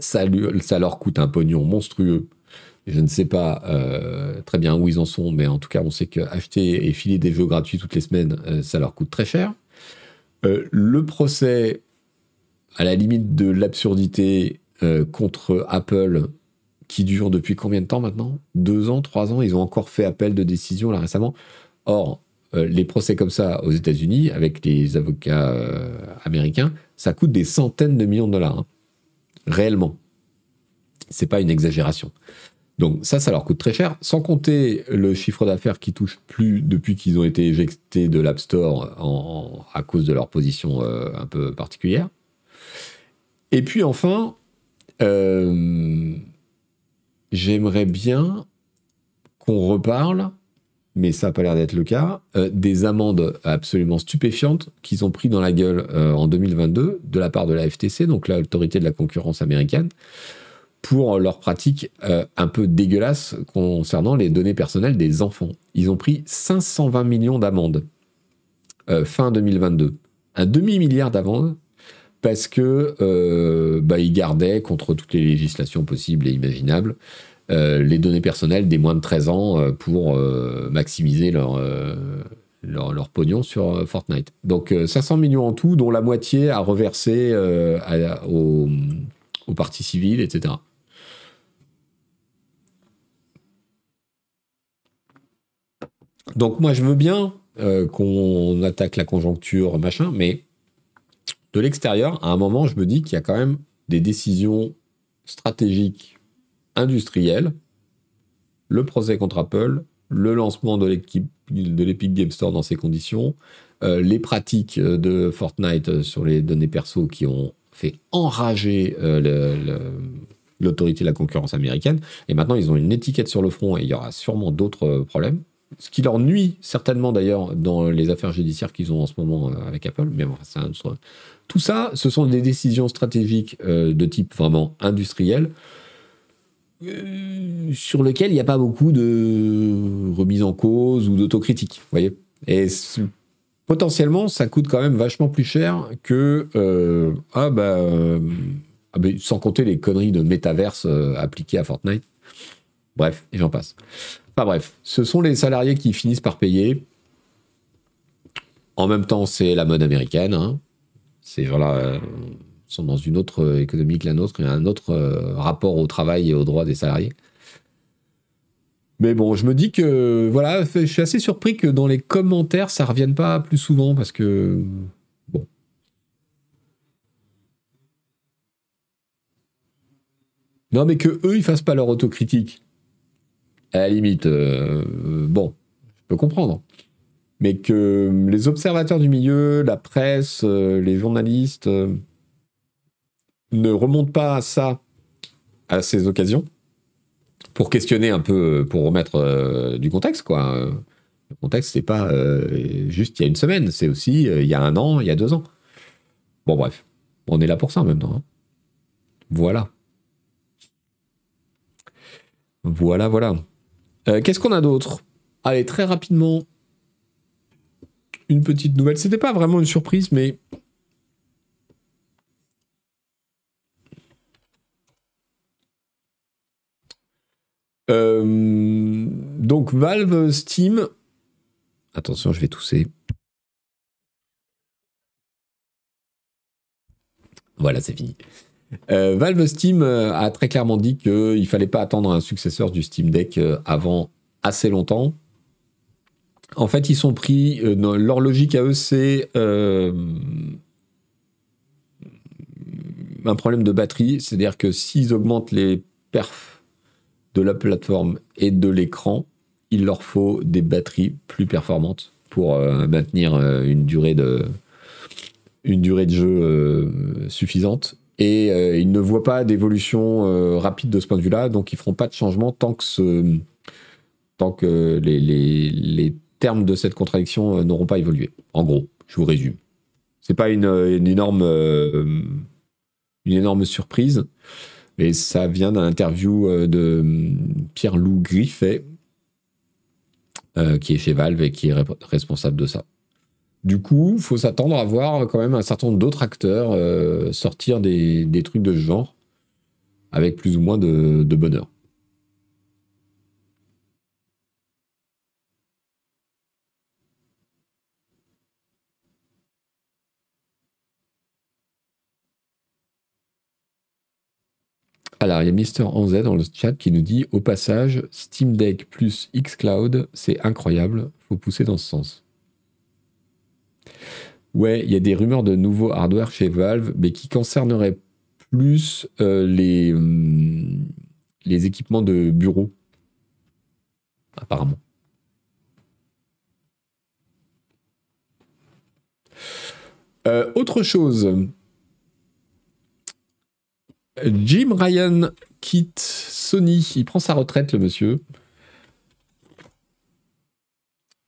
ça leur coûte un pognon monstrueux je ne sais pas euh, très bien où ils en sont, mais en tout cas, on sait qu'acheter et filer des jeux gratuits toutes les semaines, euh, ça leur coûte très cher. Euh, le procès, à la limite de l'absurdité contre Apple, qui dure depuis combien de temps maintenant? Deux ans, trois ans? Ils ont encore fait appel de décision là récemment. Or, les procès comme ça aux États-Unis, avec les avocats américains, ça coûte des centaines de millions de dollars. Hein. Réellement. C'est pas une exagération. Donc ça, ça leur coûte très cher, sans compter le chiffre d'affaires qui touche plus depuis qu'ils ont été éjectés de l'App Store à cause de leur position euh, un peu particulière. Et puis enfin, euh, j'aimerais bien qu'on reparle, mais ça n'a pas l'air d'être le cas, euh, des amendes absolument stupéfiantes qu'ils ont pris dans la gueule en 2022 de la part de la FTC, donc l'autorité de la concurrence américaine pour leurs pratiques euh, un peu dégueulasses concernant les données personnelles des enfants. Ils ont pris 520 millions d'amendes euh, fin 2022. Un demi-milliard d'amendes parce que euh, bah, ils gardaient, contre toutes les législations possibles et imaginables, les données personnelles des moins de 13 ans pour maximiser leur, leur, pognon sur Fortnite. Donc 500 millions en tout, dont la moitié à reverser aux, aux partis civils, etc. Donc moi, je veux bien euh, qu'on attaque la conjoncture, machin, mais de l'extérieur, à un moment, je me dis qu'il y a quand même des décisions stratégiques industrielles, le procès contre Apple, le lancement de l'Epic Game Store dans ces conditions, euh, les pratiques de Fortnite sur les données perso qui ont fait enrager euh, l'autorité de la concurrence américaine. Et maintenant, ils ont une étiquette sur le front et il y aura sûrement d'autres problèmes ce qui leur nuit certainement d'ailleurs dans les affaires judiciaires qu'ils ont en ce moment euh, avec Apple. Mais bon, c'est un. Tout ça, ce sont des décisions stratégiques euh, de type vraiment industriel sur lequel il n'y a pas beaucoup de remise en cause ou d'autocritique. Vous voyez Et potentiellement, ça coûte quand même vachement plus cher que. ah, bah. Ah, sans compter les conneries de métaverse appliquées à Fortnite. Bref, et j'en passe. Enfin bref, ce sont les salariés qui finissent par payer. En même temps, c'est la mode américaine. Hein. Ces gens-là euh, sont dans une autre économie que la nôtre, a un autre euh, rapport au travail et aux droits des salariés. Mais bon, je me dis que voilà, je suis assez surpris que dans les commentaires, ça revienne pas plus souvent parce que bon. Non, mais que eux, ils fassent pas leur autocritique. À la limite, euh, bon, je peux comprendre mais que les observateurs du milieu, la presse, euh, les journalistes euh, ne remontent pas à ça à ces occasions pour questionner un peu, pour remettre euh, du contexte, quoi. Le contexte, c'est pas juste il y a une semaine, c'est aussi il y a un an, il y a deux ans. Bon, bref, on est là pour ça temps. Hein. Voilà. Voilà, voilà. Qu'est-ce qu'on a d'autre? Allez, très rapidement, une petite nouvelle. C'était pas vraiment une surprise, mais. Euh, donc Valve Steam. Attention, je vais tousser. Voilà, c'est fini. Euh, Valve Steam euh, a très clairement dit qu'il fallait pas attendre un successeur du Steam Deck avant assez longtemps. En fait, ils sont pris. Euh, leur logique à eux, c'est euh, un problème de batterie. C'est-à-dire que s'ils augmentent les perfs de la plateforme et de l'écran, il leur faut des batteries plus performantes pour euh, maintenir une durée de une durée de jeu suffisante. Et ils ne voient pas d'évolution rapide de ce point de vue-là, donc ils feront pas de changement tant que les, termes de cette contradiction euh, n'auront pas évolué. En gros, je vous résume. C'est pas une, énorme, euh, une énorme surprise, mais ça vient d'un interview euh, de Pierre-Loup Griffet, qui est chez Valve et qui est responsable de ça. Du coup, il faut s'attendre à voir quand même un certain nombre d'autres acteurs sortir des, trucs de ce genre avec plus ou moins de bonheur. Alors, il y a Mister Anz dans le chat qui nous dit au passage, Steam Deck plus xCloud, c'est incroyable, faut pousser dans ce sens. Ouais, il y a des rumeurs de nouveaux hardware chez Valve, mais qui concerneraient plus euh, les, hum, les équipements de bureau, apparemment. Euh, autre chose, Jim Ryan quitte Sony. Il prend sa retraite, le monsieur.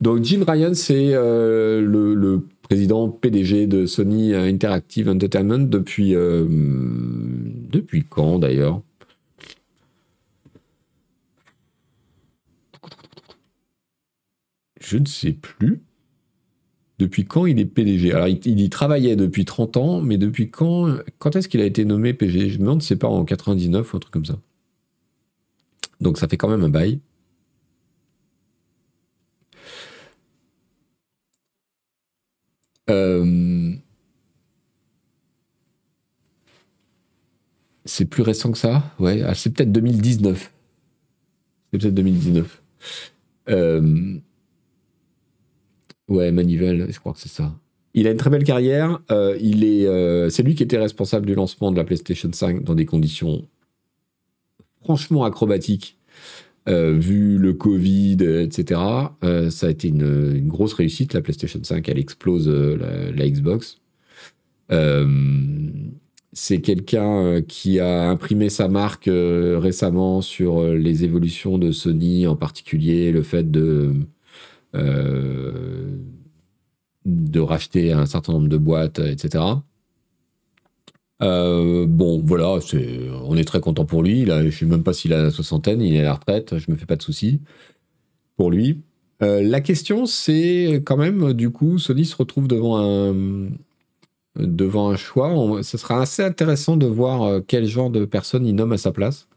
Donc Jim Ryan, c'est euh, le, président PDG de Sony Interactive Entertainment depuis euh, depuis quand d'ailleurs? Je ne sais plus. Depuis quand il est PDG Alors, il, y travaillait depuis 30 ans, mais depuis quand Quand est-ce qu'il a été nommé PDG Je me demande c'est pas en 99 ou un truc comme ça. Donc, ça fait quand même un bail. C'est plus récent que ça? Ouais, ah, c'est peut-être 2019. C'est peut-être 2019. Euh... Ouais, Manivelle, je crois que c'est ça. Il a une très belle carrière. Euh, il est, euh, c'est lui qui était responsable du lancement de la PlayStation 5 dans des conditions franchement acrobatiques, euh, vu le Covid, etc. ça a été une, grosse réussite. La PlayStation 5, elle explose la, Xbox. c'est quelqu'un qui a imprimé sa marque récemment sur les évolutions de Sony, en particulier le fait de euh, de racheter un certain nombre de boîtes, etc. Euh, bon, voilà, on est très content pour lui. Je ne sais même pas s'il a la soixantaine, il est à la retraite, je me fais pas de soucis pour lui. Euh, la question, c'est quand même, du coup, Sony se retrouve devant un, devant un choix. ce sera assez intéressant de voir euh, quel genre de personne il nomme à sa place.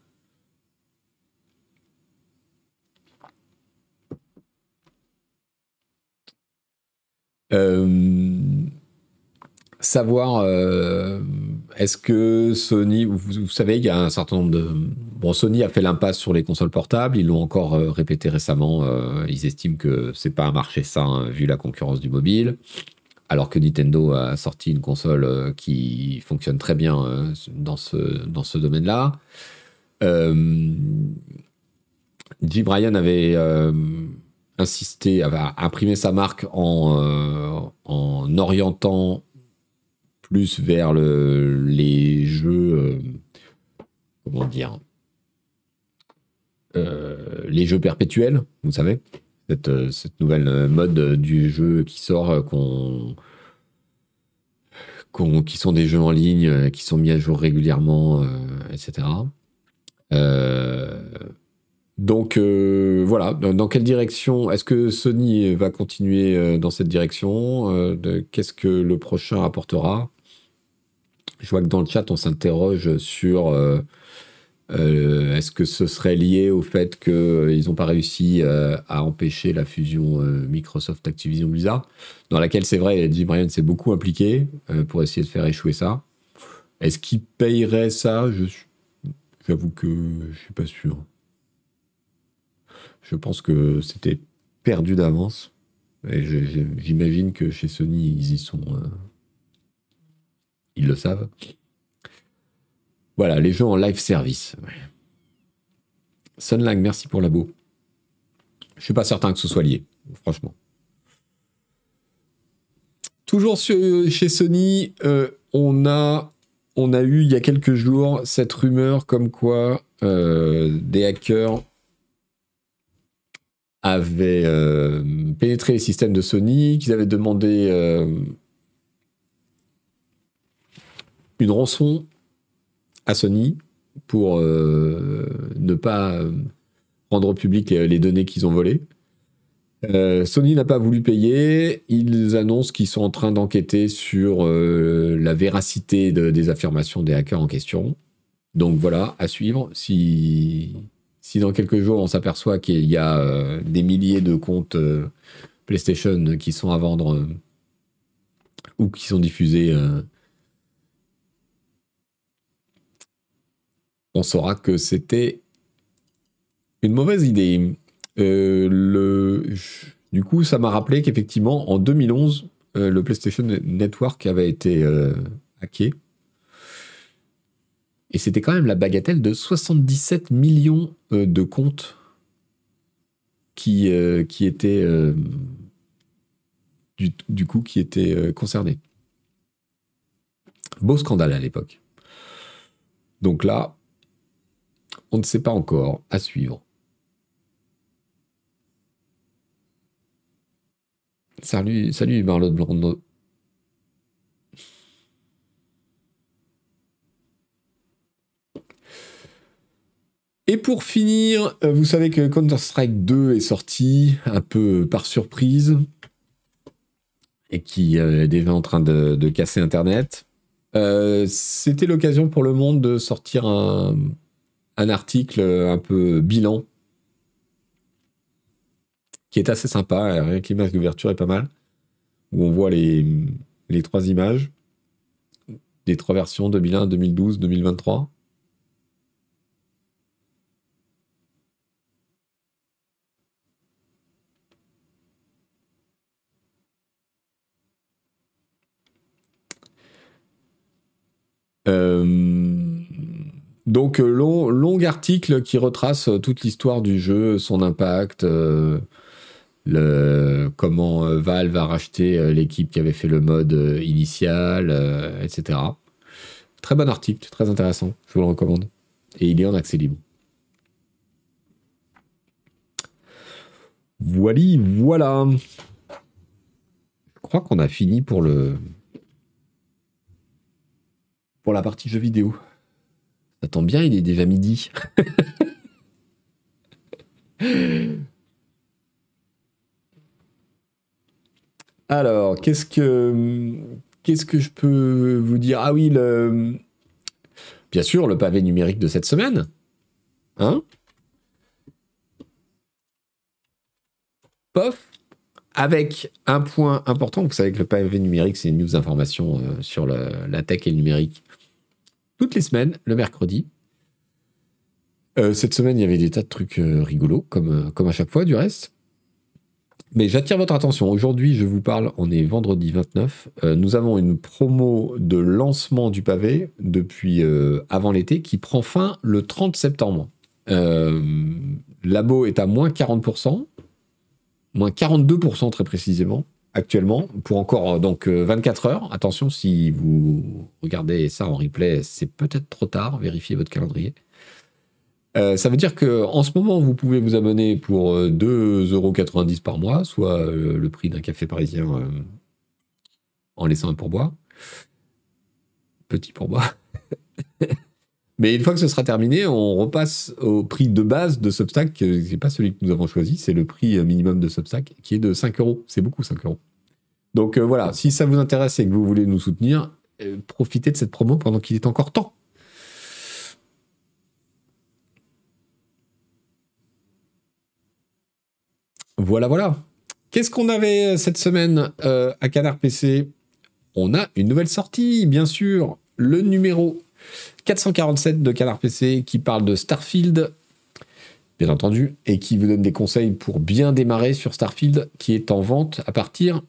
savoir est-ce que Sony, vous, savez, il y a un certain nombre de... Bon, Sony a fait l'impasse sur les consoles portables, ils l'ont encore euh, répété récemment, euh, ils estiment que c'est pas un marché sain vu la concurrence du mobile, alors que Nintendo a sorti une console euh, qui fonctionne très bien dans ce, dans ce domaine-là. Jim Bryan avait insisté, avait imprimé sa marque en orientant vers le, les jeux, euh, comment dire, euh, les jeux perpétuels, vous savez, cette, euh, nouvelle mode du jeu qui sort, qu'on, qui sont des jeux en ligne, qui sont mis à jour régulièrement, etc. donc voilà, dans, quelle direction Est-ce que Sony va continuer dans cette direction Qu'est-ce que le prochain apportera? Je vois que dans le chat, on s'interroge sur euh, euh, est-ce que ce serait lié au fait qu'ils euh, n'ont pas réussi à empêcher la fusion Microsoft Activision Blizzard, dans laquelle c'est vrai, Jim Ryan s'est beaucoup impliqué pour essayer de faire échouer ça. Est-ce qu'il payerait ça? J'avoue que je suis pas sûr. Je pense que c'était perdu d'avance. J'imagine que chez Sony, ils y sont ils le savent. Voilà, les jeux en live service. Sunlang, merci pour l'abo. Je suis pas certain que ce soit lié, franchement. Toujours chez Sony, euh, on, a, on a eu il y a quelques jours cette rumeur comme quoi euh, des hackers avaient euh, pénétré les systèmes de Sony, qu'ils avaient demandé une rançon à Sony pour euh, ne pas euh, rendre public les, données qu'ils ont volées. Euh, Sony n'a pas voulu payer. Ils annoncent qu'ils sont en train d'enquêter sur la véracité des affirmations des hackers en question. Donc voilà, à suivre. Si, si dans quelques jours on s'aperçoit qu'il y a des milliers de comptes PlayStation qui sont à vendre ou qui sont diffusés on saura que c'était une mauvaise idée. Euh, le, du coup, ça m'a rappelé qu'effectivement, en 2011, euh, le PlayStation Network avait été euh, hacké. Et c'était quand même la bagatelle de 77 millions de comptes qui, qui coup qui étaient concernés. Beau scandale à l'époque. Donc là, on ne sait pas encore. À suivre. Salut, salut Marlotte Blondeau. Et pour finir, euh, vous savez que Counter-Strike 2 est sorti un peu par surprise et qui euh, est déjà en train de, casser Internet. Euh, c'était l'occasion pour le monde de sortir un, un article un peu bilan qui est assez sympa. Rien que l'image d'ouverture est pas mal. Où on voit les, les trois images des trois versions 2001, 2012, 2023. Euh, donc, euh, long, article qui retrace euh, toute l'histoire du jeu, son impact, euh, le, comment Valve a racheté l'équipe qui avait fait le mode initial, etc. Très bon article, très intéressant, je vous le recommande. Et il est en accès libre. Voilà, voilà. Je crois qu'on a fini pour le, pour la partie jeux vidéo. Ça tombe bien, il est déjà midi. Alors, qu'est-ce que qu'est-ce que je peux vous dire? Ah oui, bien sûr le pavé numérique de cette semaine. Hein? Pof avec un point important, vous savez que le pavé numérique, c'est une news information euh, sur la tech et le numérique. Toutes les semaines, le mercredi. Euh, cette semaine, il y avait des tas de trucs euh, rigolos, comme, comme à chaque fois, du reste. Mais j'attire votre attention. Aujourd'hui, je vous parle, on est vendredi 29. nous avons une promo de lancement du pavé depuis avant l'été qui prend fin le 30 septembre. Labo est à moins 40% moins 42% très précisément actuellement, pour encore donc 24 euh, heures. Attention, si vous regardez ça en replay, c'est peut-être trop tard, vérifiez votre calendrier. Euh, ça veut dire que en ce moment, vous pouvez vous abonner pour 2,90€ par mois, soit euh, le prix d'un café parisien en laissant un pourboire. Petit pourboire. Mais une fois que ce sera terminé, on repasse au prix de base de Substack, qui n'est pas celui que nous avons choisi, c'est le prix minimum de Substack, qui est de 5 euros. C'est beaucoup 5 euros. Donc euh, voilà, si ça vous intéresse et que vous voulez nous soutenir, euh, profitez de cette promo pendant qu'il est encore temps. Voilà, voilà. Qu'est-ce qu'on avait cette semaine euh, à Canard PC On a une nouvelle sortie, bien sûr. Le numéro 447 de Canard PC qui parle de Starfield, bien entendu, et qui vous donne des conseils pour bien démarrer sur Starfield, qui est en vente à partir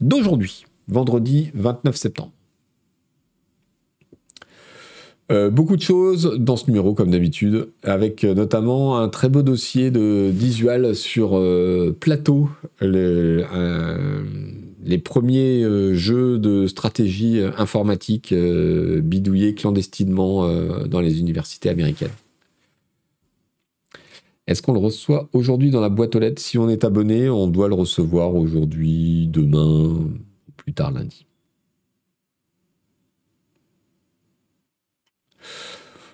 d'aujourd'hui, vendredi 29 septembre. Euh, beaucoup de choses dans ce numéro, comme d'habitude, avec euh, notamment un très beau dossier de sur euh, Plateau, les premiers euh, jeux de stratégie euh, informatique euh, bidouillés clandestinement dans les universités américaines. Est-ce qu'on le reçoit aujourd'hui dans la boîte aux lettres? Si on est abonné, on doit le recevoir aujourd'hui, demain, plus tard lundi.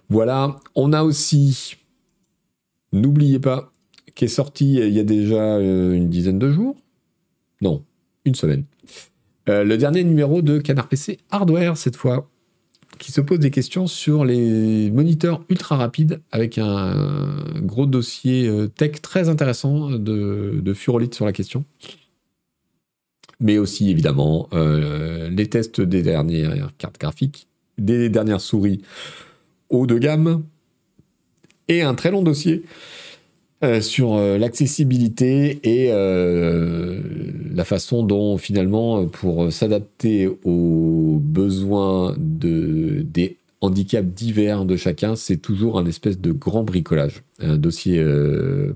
Voilà, on a aussi, n'oubliez pas, qui est sorti il y a déjà une dizaine de jours? Non, une semaine. Euh, le dernier numéro de Canard PC Hardware, cette fois, qui se pose des questions sur les moniteurs ultra rapides avec un gros dossier euh, tech très intéressant de, de Furolite sur la question. Mais aussi, évidemment, euh, les tests des dernières cartes graphiques, des dernières souris haut de gamme et un très long dossier euh, sur euh, l'accessibilité et euh, la façon dont finalement, pour s'adapter aux besoins de, des handicaps divers de chacun, c'est toujours un espèce de grand bricolage. Un dossier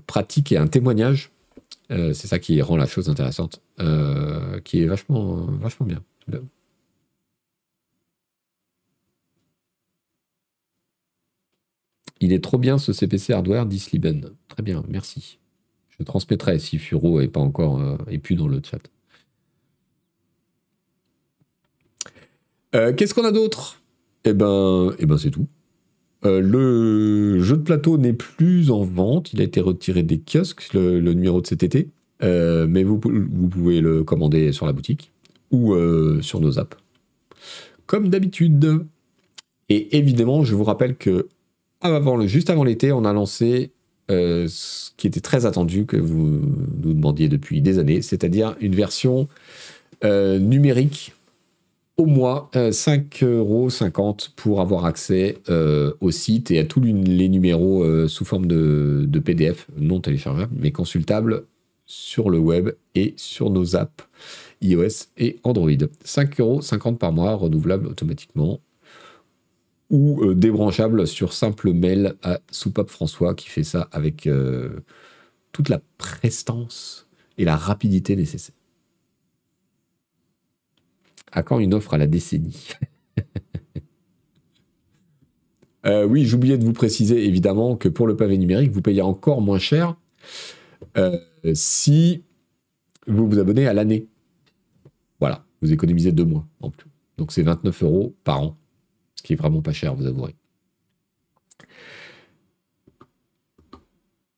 pratique et un témoignage. c'est ça qui rend la chose intéressante, qui est vachement, vachement bien. Il est trop bien ce CPC hardware, dit Sliben. Très bien, merci. Je transmettrai si Furo n'est pas encore euh, plus dans le chat. Euh, qu'est-ce qu'on a d'autre? Eh ben, eh ben c'est tout. Euh, le jeu de plateau n'est plus en vente. Il a été retiré des kiosques, le, numéro de cet été. mais vous, vous, pouvez le commander sur la boutique ou sur nos apps. Comme d'habitude. Et évidemment, je vous rappelle que avant, juste avant l'été, on a lancé euh, ce qui était très attendu, que vous nous demandiez depuis des années, c'est-à-dire une version euh, numérique au 5,50 euh, euros pour avoir accès au site et à tous les numéros sous forme de, de, PDF, non téléchargeables, mais consultables sur le web et sur nos apps iOS et Android. 5,50 euros par mois, renouvelable automatiquement ou euh, débranchable sur simple mail à Soupape François qui fait ça avec euh, toute la prestance et la rapidité nécessaire. À quand une offre à la décennie? Euh, Oui, j'oubliais de vous préciser évidemment que pour le pavé numérique, vous payez encore moins cher si vous vous abonnez à l'année. Voilà, vous économisez deux mois en plus. Donc c'est 29 euros par an qui est vraiment pas cher, vous avouerez.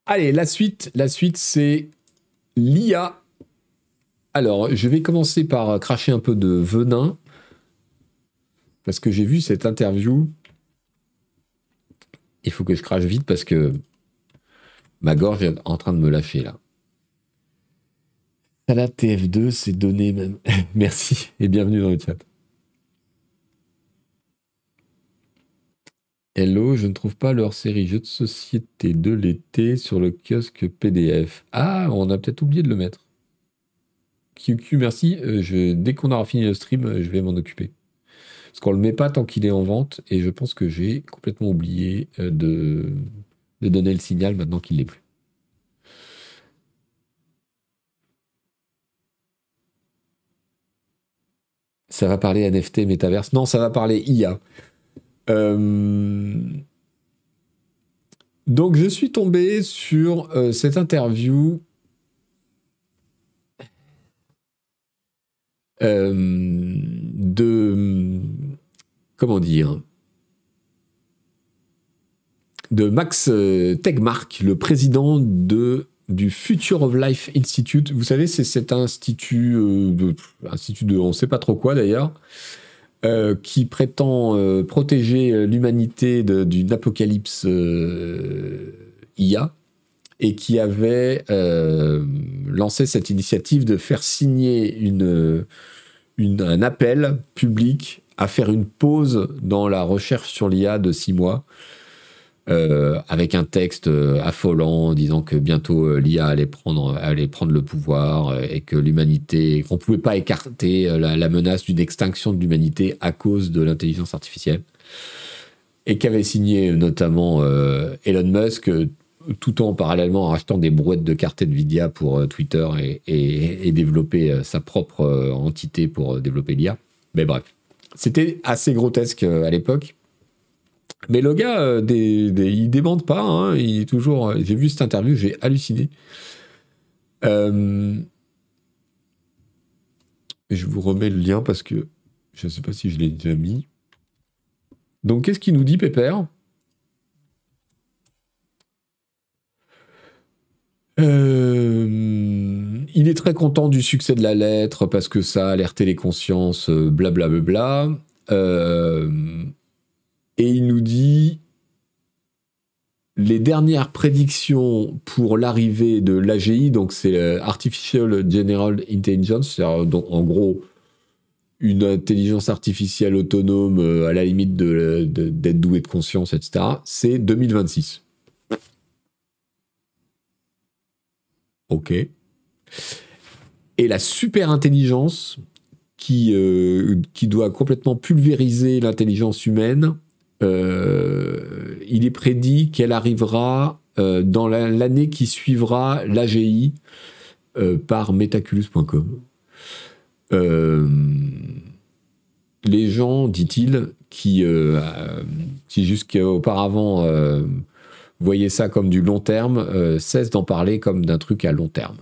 Allez, la suite, la suite, c'est l'IA. Alors, je vais commencer par cracher un peu de venin parce que j'ai vu cette interview. Il faut que je crache vite parce que ma gorge est en train de me lâcher là. Salat TF2, c'est donné même. Merci et bienvenue dans le chat. Hello, je ne trouve pas leur série jeux de société de l'été sur le kiosque PDF. Ah, on a peut-être oublié de le mettre. QQ, merci. Euh, dès qu'on aura fini le stream, euh, je vais m'en occuper. Parce qu'on ne le met pas tant qu'il est en vente et je pense que j'ai complètement oublié euh, de, donner le signal maintenant qu'il l'est plus. Ça va parler NFT, métaverse. Non, ça va parler IA. Euh, donc je suis tombé sur euh, cette interview euh, de comment dire de Max Tegmark, le président de du Future of Life Institute. Vous savez, c'est cet institut, institut de, on ne sait pas trop quoi d'ailleurs, euh, qui prétend euh, protéger euh, l'humanité d'une apocalypse IA et qui avait lancé cette initiative de faire signer un appel public à faire une pause dans la recherche sur l'IA de six mois euh, avec un texte euh, affolant disant que bientôt euh, l'IA allait prendre, allait prendre le pouvoir et que l'humanité, qu'on ne pouvait pas écarter la, menace d'une extinction de l'humanité à cause de l'intelligence artificielle. Et qu'avait signé notamment Elon Musk, tout en parallèlement rachetant des brouettes de cartes Nvidia pour Twitter et, et développer sa propre entité pour développer l'IA. Mais bref, c'était assez grotesque à l'époque. Mais le gars, euh, des, il pas. Hein, toujours. Euh, j'ai vu cette interview, j'ai halluciné. Euh, je vous remets le lien parce que je ne sais pas si je l'ai déjà mis. Donc, qu'est-ce qu'il nous dit, Pépère? Il est très content du succès de la lettre parce que ça a alerté les consciences, blablabla. Euh, et il nous dit les dernières prédictions pour l'arrivée de l'AGI, donc c'est Artificial General Intelligence, c'est-à-dire en gros une intelligence artificielle autonome euh, à la limite d'être douée de conscience, etc., c'est 2026. Ok. Et la super intelligence qui, euh, qui doit complètement pulvériser l'intelligence humaine, euh, il est prédit qu'elle arrivera euh, dans l'année qui suivra l'AGI euh, par metaculus.com. les gens, dit-il, qui, qui jusqu'auparavant voyaient ça comme du long terme, cessent d'en parler comme d'un truc à long terme.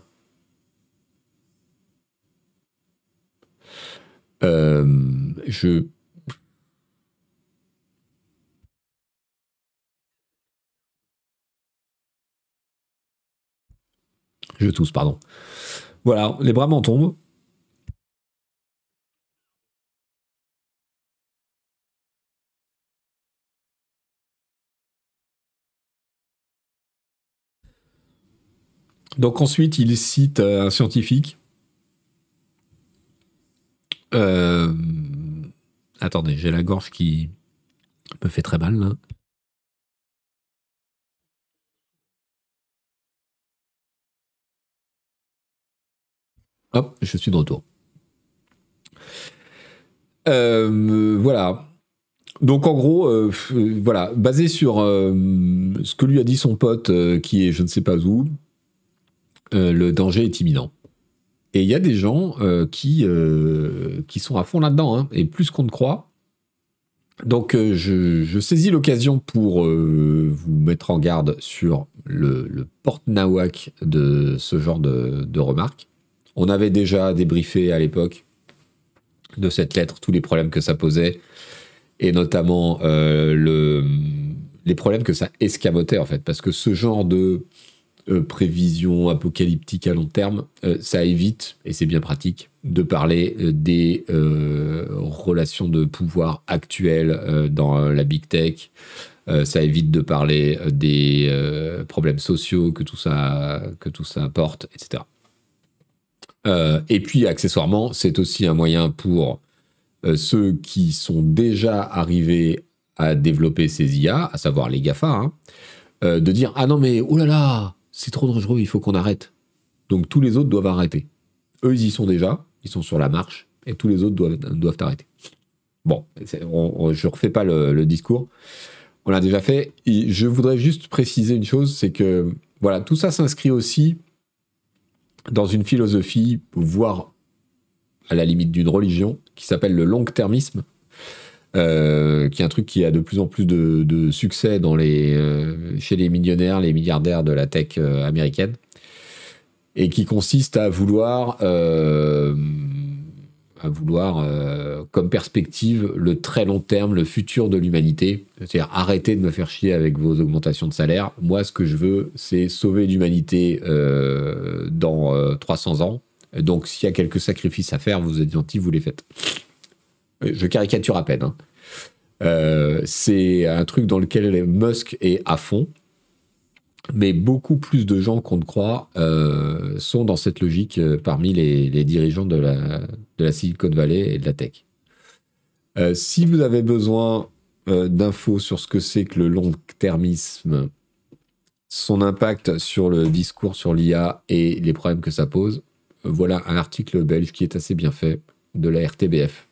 je Je tousse, pardon. Voilà, les bras m'en tombent. Donc ensuite, il cite euh, un scientifique. Euh, attendez, j'ai la gorge qui me fait très mal. Hop, je suis de retour. Euh, voilà. Donc en gros, euh, voilà, basé sur euh, ce que lui a dit son pote qui est je ne sais pas où, le danger est imminent. Et il y a des gens qui, sont à fond là-dedans, hein, et plus qu'on ne croit. Donc je, saisis l'occasion pour vous mettre en garde sur le, porte-nawak de ce genre de remarques. On avait déjà débriefé à l'époque de cette lettre tous les problèmes que ça posait et notamment le, les problèmes que ça escamotait en fait, parce que ce genre de prévision apocalyptique à long terme, ça évite, et c'est bien pratique, de parler des relations de pouvoir actuelles dans la big tech, euh, ça évite de parler euh, des euh, problèmes sociaux que tout ça, que etc. et puis, accessoirement, c'est aussi un moyen pour ceux qui sont déjà arrivés à développer ces IA, à savoir les GAFA, hein, de dire Ah non, mais oh là là, c'est trop dangereux, il faut qu'on arrête. Donc tous les autres doivent arrêter. Eux, ils y sont déjà, ils sont sur la marche, et tous les autres doivent, doivent arrêter. Bon, je ne refais pas le discours on l'a déjà fait. je voudrais juste préciser une chose, c'est que voilà, tout ça s'inscrit aussi dans une philosophie, voire à la limite d'une religion, qui s'appelle le long-termisme, euh, qui est un truc qui a de plus en plus de, succès euh, chez les millionnaires, les milliardaires de la tech euh, américaine, et qui consiste à vouloir à vouloir euh, comme perspective le très long terme, le futur de l'humanité. C'est-à-dire arrêtez de me faire chier avec vos augmentations de salaire. Moi, ce que je veux, c'est sauver l'humanité euh, dans 300 euh, ans. Donc, s'il y a quelques sacrifices à faire, vous êtes gentils, vous les faites. Je caricature à peine. Hein. c'est un truc dans lequel Musk est à fond mais beaucoup plus de gens qu'on ne croit euh, sont dans cette logique euh, parmi les, dirigeants de la, Silicon Valley et de la tech. Euh, si vous avez besoin d'infos sur ce que c'est que le long-termisme, son impact sur le discours sur l'IA et les problèmes que ça pose, voilà un article belge qui est assez bien fait de la RTBF.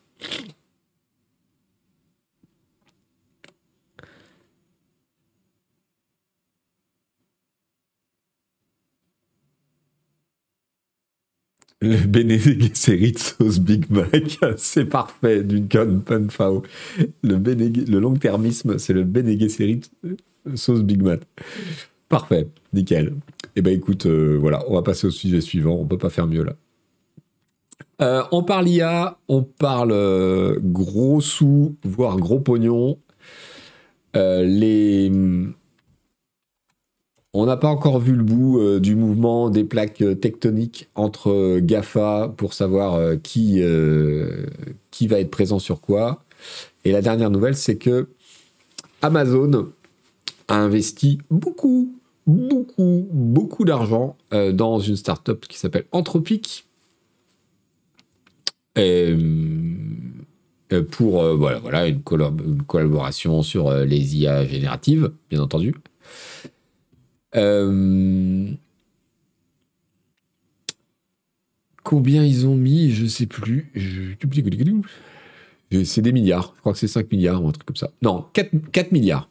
Le Bene de sauce Big Mac, c'est parfait, d'une conne panfao. Le, le long-termisme, c'est le Bene sauce Big Mac. Parfait, nickel. Eh ben écoute, euh, voilà, on va passer au sujet suivant, on peut pas faire mieux là. Euh, on parle IA, on parle euh, gros sous, voire gros pognon. les on n'a pas encore vu le bout euh, du mouvement des plaques euh, tectoniques entre euh, GAFA pour savoir qui, va être présent sur quoi. Et la dernière nouvelle, c'est que Amazon a investi beaucoup, beaucoup, beaucoup d'argent dans une startup qui s'appelle Anthropic. pour voilà, voilà une, collaboration sur les IA génératives, bien entendu. Euh, combien ils ont mis Je sais plus. C'est des milliards. Je crois que c'est 5 milliards ou un truc comme ça. Non, 4, milliards.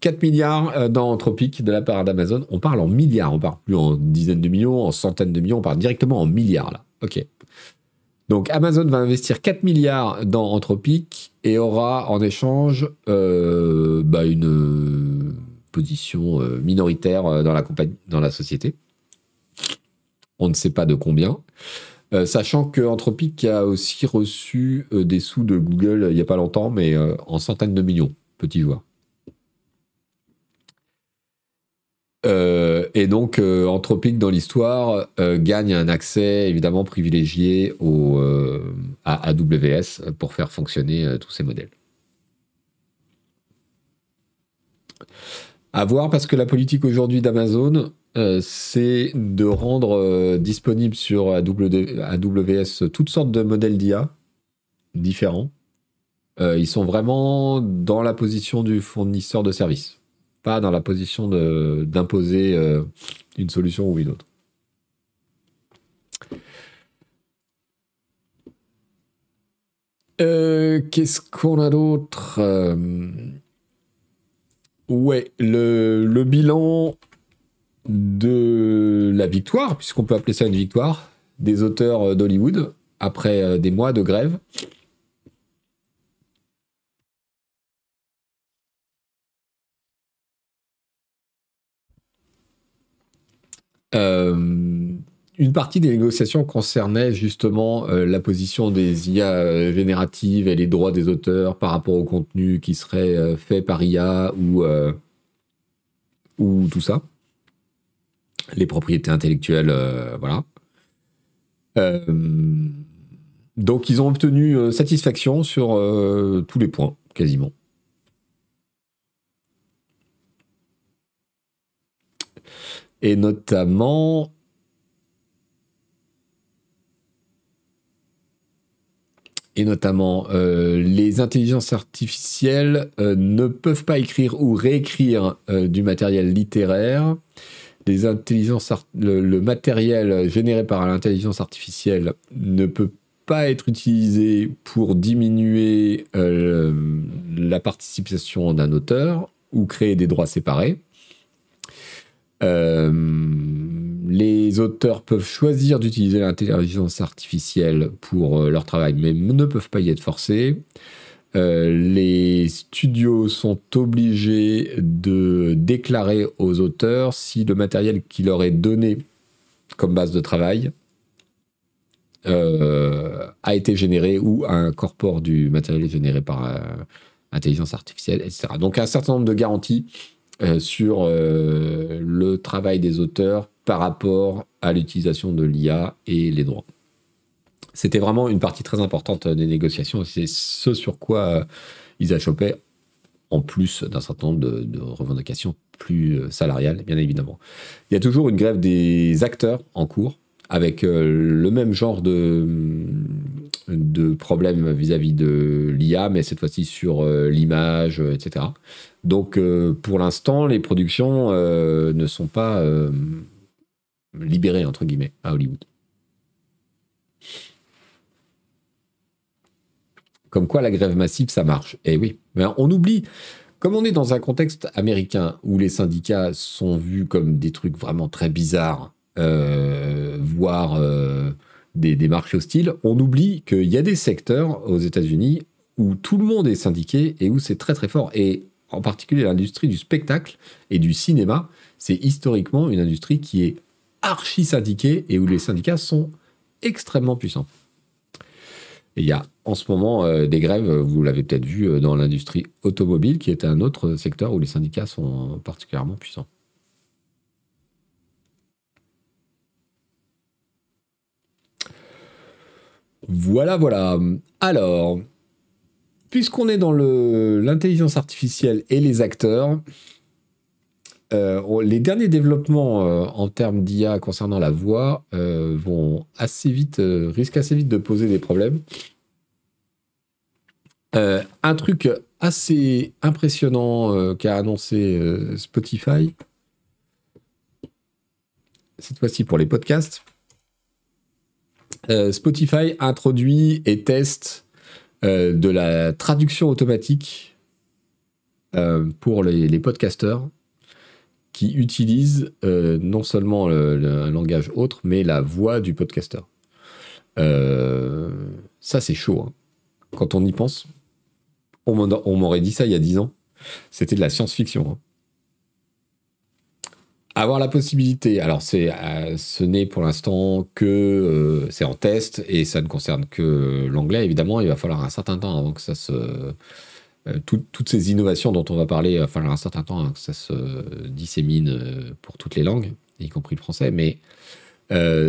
4 milliards euh, dans Anthropic de la part d'Amazon. On parle en milliards, on parle plus en dizaines de millions, en centaines de millions, on parle directement en milliards là. Ok. Donc Amazon va investir 4 milliards dans Anthropic et aura en échange euh, bah, une position euh, minoritaire euh, dans la, compagnie, dans la société. On ne sait pas de combien. Euh, sachant que Anthropic a aussi reçu des sous de Google il n'y a pas longtemps, mais en centaines de millions, petit joueur. et donc, Anthropic, dans l'histoire, gagne un accès évidemment privilégié à AWS pour faire fonctionner tous ces modèles. À voir parce que la politique aujourd'hui d'Amazon, euh, c'est de rendre euh, disponible sur AWS toutes sortes de modèles d'IA différents. Euh, ils sont vraiment dans la position du fournisseur de services, pas dans la position d'imposer une solution ou une autre. Qu'est-ce qu'on a d'autre? Ouais, le, bilan de la victoire, puisqu'on peut appeler ça une victoire, des auteurs euh, d'Hollywood, après euh, des mois de grève. Euh, une partie des négociations concernait justement la position des IA génératives et les droits des auteurs par rapport au contenu qui serait fait par IA ou, ou tout ça. Les propriétés intellectuelles, voilà. donc ils ont obtenu satisfaction sur tous les points, quasiment. et notamment et notamment euh, les intelligences artificielles euh, ne peuvent pas écrire ou réécrire euh, du matériel littéraire. Les intelligences le, matériel généré par l'intelligence artificielle ne peut pas être utilisé pour diminuer la participation d'un auteur ou créer des droits séparés. Les auteurs peuvent choisir d'utiliser l'intelligence artificielle pour euh, leur travail, mais ne peuvent pas y être forcés. Euh, les studios sont obligés de déclarer aux auteurs si le matériel qui leur est donné comme base de travail a été généré ou incorpore du matériel généré par intelligence artificielle, etc. Donc un certain nombre de garanties euh, sur euh, le travail des auteurs par rapport à l'utilisation de l'IA et les droits. C'était vraiment une partie très importante des négociations. C'est ce sur quoi euh, ils achopaient, en plus d'un certain nombre de, revendications plus salariales, bien évidemment. Il y a toujours une grève des acteurs en cours, avec le même genre de, de problèmes vis-à-vis de l'IA, mais cette fois-ci sur l'image, etc. Donc euh, pour l'instant, les productions euh, ne sont pas euh, libérées, entre guillemets, à Hollywood. Comme quoi la grève massive, ça marche. Eh oui, mais on oublie, comme on est dans un contexte américain où les syndicats sont vus comme des trucs vraiment très bizarres, voire des, des marchés hostiles, on oublie qu'il y a des secteurs aux États-Unis où tout le monde est syndiqué et où c'est très très fort. Et en particulier l'industrie du spectacle et du cinéma, c'est historiquement une industrie qui est archi syndiquée et où les syndicats sont extrêmement puissants. Il y a en ce moment euh, des grèves, vous l'avez peut-être vu euh, dans l'industrie automobile, qui est un autre secteur où les syndicats sont particulièrement puissants. Voilà, voilà. Alors, puisqu'on est dans l'intelligence artificielle et les acteurs, euh, les derniers développements euh, en termes d'IA concernant la voix euh, vont assez vite, risquent assez vite de poser des problèmes. un truc assez impressionnant qu'a annoncé Spotify, cette fois-ci pour les podcasts. Spotify introduit et teste de la traduction automatique pour les, podcasteurs qui utilisent euh, non seulement un langage autre, mais la voix du podcasteur. ça, c'est chaud. Hein. Quand on y pense, on m'aurait dit ça il y a 10 ans. C'était de la science-fiction. Hein avoir la possibilité, alors euh, ce n'est pour l'instant que euh, c'est en test et ça ne concerne que l'anglais évidemment. Il va falloir un certain temps avant que ça se, euh, toutes ces innovations dont on va parler, il va falloir un certain temps avant que ça se dissémine pour toutes les langues, y compris le français. Mais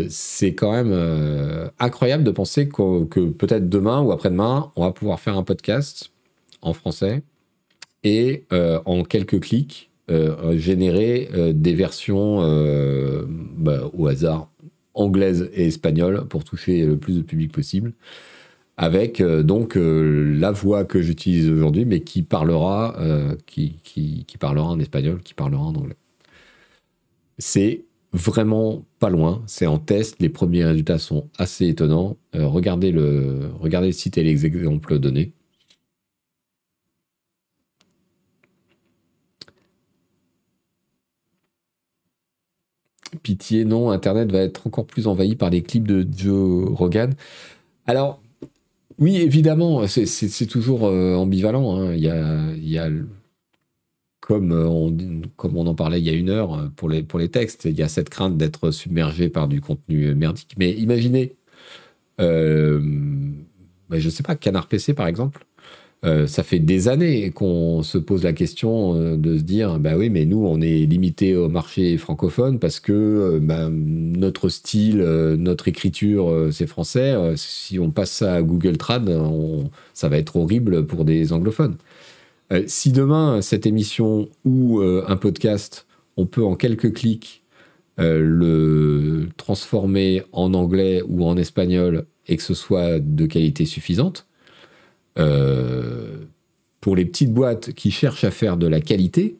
c'est quand même incroyable de penser que peut-être demain ou après-demain, on va pouvoir faire un podcast en français et en quelques clics euh, générer euh, des versions euh, bah, au hasard anglaises et espagnoles pour toucher le plus de public possible avec donc la voix que j'utilise aujourd'hui, mais qui parlera, qui, qui, parlera en espagnol, qui parlera en anglais. C'est vraiment pas loin, c'est en test, les premiers résultats sont assez étonnants. regardez, le, regardez le site et les exemples donnés. Pitié, non, Internet va être encore plus envahi par les clips de Joe Rogan. Alors, oui, évidemment, c'est toujours euh, ambivalent. Hein. Il, y a, comme on, comme on en parlait il y a une heure pour les, pour les textes, il y a cette crainte d'être submergé par du contenu merdique. Mais imaginez, euh, je ne sais pas, Canard PC par exemple, euh, ça fait des années qu'on se pose la question euh, de se dire, bah oui, mais nous, on est limité au marché francophone parce que euh, bah, notre style, notre écriture, c'est français. si on passe ça à Google Trad, ça va être horrible pour des anglophones. si demain, cette émission ou un podcast, on peut en quelques clics le transformer en anglais ou en espagnol et que ce soit de qualité suffisante, euh, pour les petites boîtes qui cherchent à faire de la qualité,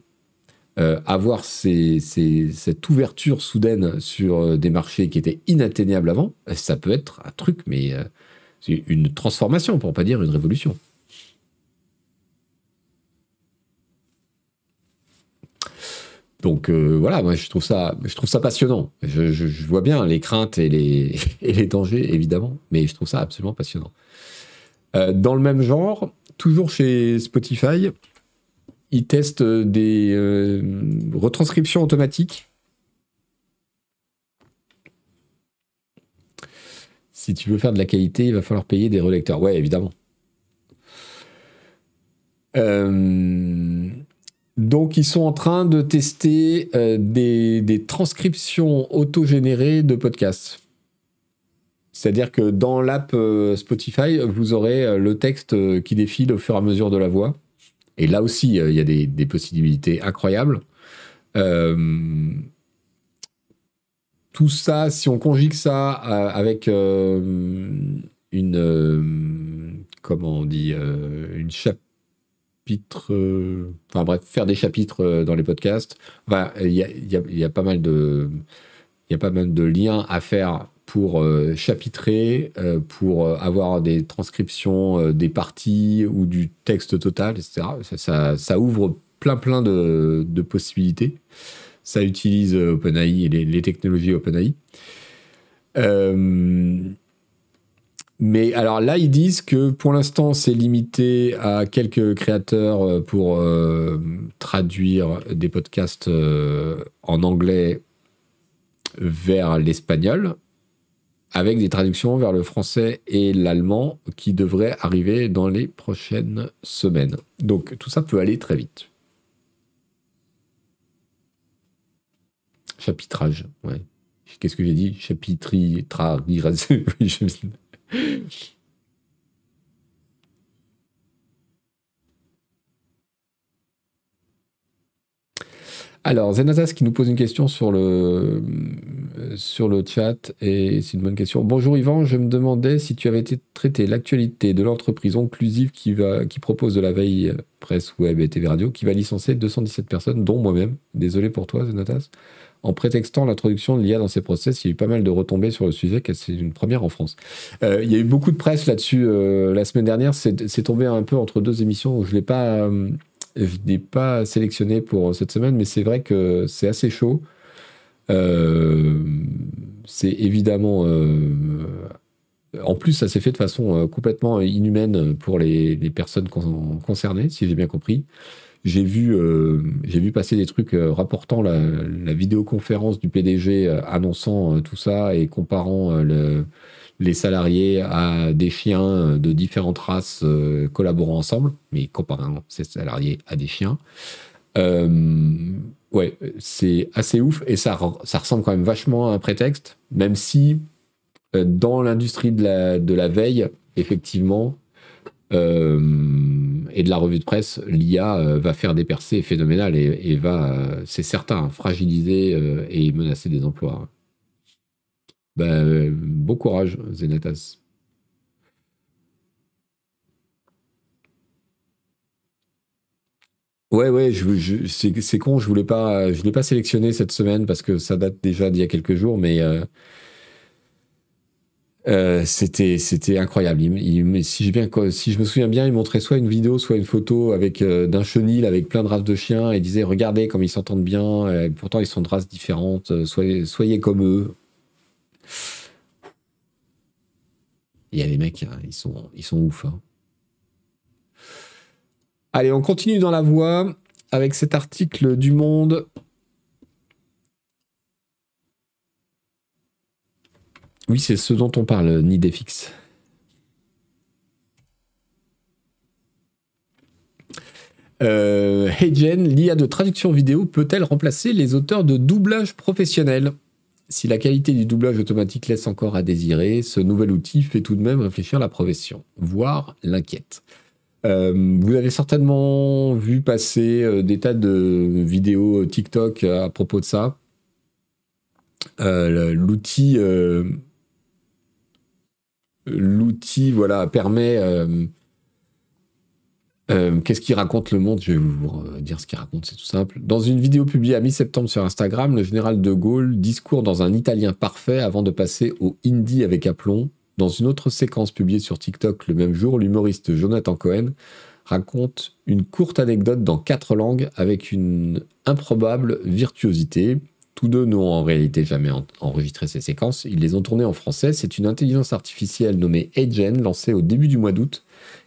euh, avoir cette ouverture soudaine sur euh, des marchés qui étaient inatteignables avant, ça peut être un truc, mais c'est une transformation, pour ne pas dire une révolution. Donc voilà, moi je trouve ça, passionnant. Je, vois bien les craintes et les dangers évidemment, mais je trouve ça absolument passionnant. Euh, dans le même genre, toujours chez Spotify, ils testent des euh, retranscriptions automatiques. Si tu veux faire de la qualité, il va falloir payer des relecteurs. Ouais, évidemment. Euh, donc, ils sont en train de tester des, des, transcriptions autogénérées de podcasts. C'est-à-dire que dans l'app euh, Spotify, vous aurez euh, le texte euh, qui défile au fur et à mesure de la voix. Et là aussi, il y a des, possibilités incroyables. tout ça, si on conjugue ça avec une, comment on dit, une chapitre, enfin bref, faire des chapitres dans les podcasts. il y a, pas mal de, il y a pas mal de liens à faire pour euh, chapitrer, euh, pour euh, avoir des transcriptions des parties ou du texte total, etc. Ça, ouvre plein plein de, possibilités. Ça utilise OpenAI et les, technologies OpenAI. mais alors là, ils disent que pour l'instant, c'est limité à quelques créateurs pour traduire des podcasts en anglais vers l'espagnol avec des traductions vers le français et l'allemand qui devraient arriver dans les prochaines semaines. Donc tout ça peut aller très vite. Chapitrage, ouais. Qu'est-ce que j'ai dit? Chapitri, tra, Alors, Zenatas qui nous pose une question sur le, sur le chat, et c'est une bonne question. Bonjour Yvan, je me demandais si tu avais traité l'actualité de l'entreprise inclusive qui, va, qui propose de la veille presse, web et TV radio, qui va licencier 217 personnes, dont moi-même. Désolé pour toi, Zenatas. En prétextant l'introduction de l'IA dans ses process, il y a eu pas mal de retombées sur le sujet, car c'est une première en France. Euh, il y a eu beaucoup de presse là-dessus euh, la semaine dernière. C'est tombé un peu entre deux émissions où je ne l'ai pas. Euh, je pas sélectionné pour cette semaine, mais c'est vrai que c'est assez chaud. Euh, c'est évidemment. Euh, en plus, ça s'est fait de façon euh, complètement inhumaine pour les, personnes concernées, si j'ai bien compris. J'ai vu, vu passer des trucs rapportant la, vidéoconférence du PDG annonçant tout ça et comparant le, les salariés à des chiens de différentes races collaborant ensemble, mais comparant ces salariés à des chiens. Euh, ouais, c'est assez ouf et ça, ça ressemble quand même vachement à un prétexte, même si euh, dans l'industrie de la, de la veille, effectivement, et de la revue de presse, l'IA va faire des percées phénoménales et, et va, c'est certain, fragiliser et menacer des emplois. Ben, bon courage, Zenatas. Ouais, ouais, je, c'est con, je voulais pas, je l'ai pas sélectionné cette semaine parce que ça date déjà d'il y a quelques jours, mais euh, euh, c'était, c'était incroyable. si, je me souviens bien, il montrait soit une vidéo, soit une photo avec euh, d'un chenil avec plein de races de chiens et disait regardez comme ils s'entendent bien. pourtant, ils sont de races différentes. soyez, soyez comme eux. Il y a les mecs, hein, ils sont, ils sont ouf. Hein. Allez, on continue dans la voie avec cet article du Monde. Oui, c'est ce dont on parle, Nidefix. Euh, Jen, l'IA de traduction vidéo peut-elle remplacer les auteurs de doublage professionnels Si la qualité du doublage automatique laisse encore à désirer, ce nouvel outil fait tout de même réfléchir la profession, voire l'inquiète. Euh, vous avez certainement vu passer euh, des tas de vidéos TikTok à propos de ça. Euh, l'outil, l'outil, voilà, permet euh, qu'est-ce qu'il raconte le monde? Je vais vous dire ce qu'il raconte, c'est tout simple. Dans une vidéo publiée à mi-septembre sur Instagram, le général de Gaulle discourt dans un italien parfait avant de passer au hindi avec aplomb. Dans une autre séquence publiée sur TikTok le même jour, l'humoriste Jonathan Cohen raconte une courte anecdote dans quatre langues avec une improbable virtuosité. Tous deux n'ont en réalité jamais enregistré ces séquences, ils les ont tournées en français. C'est une intelligence artificielle nommée Agen, lancée au début du mois d'août,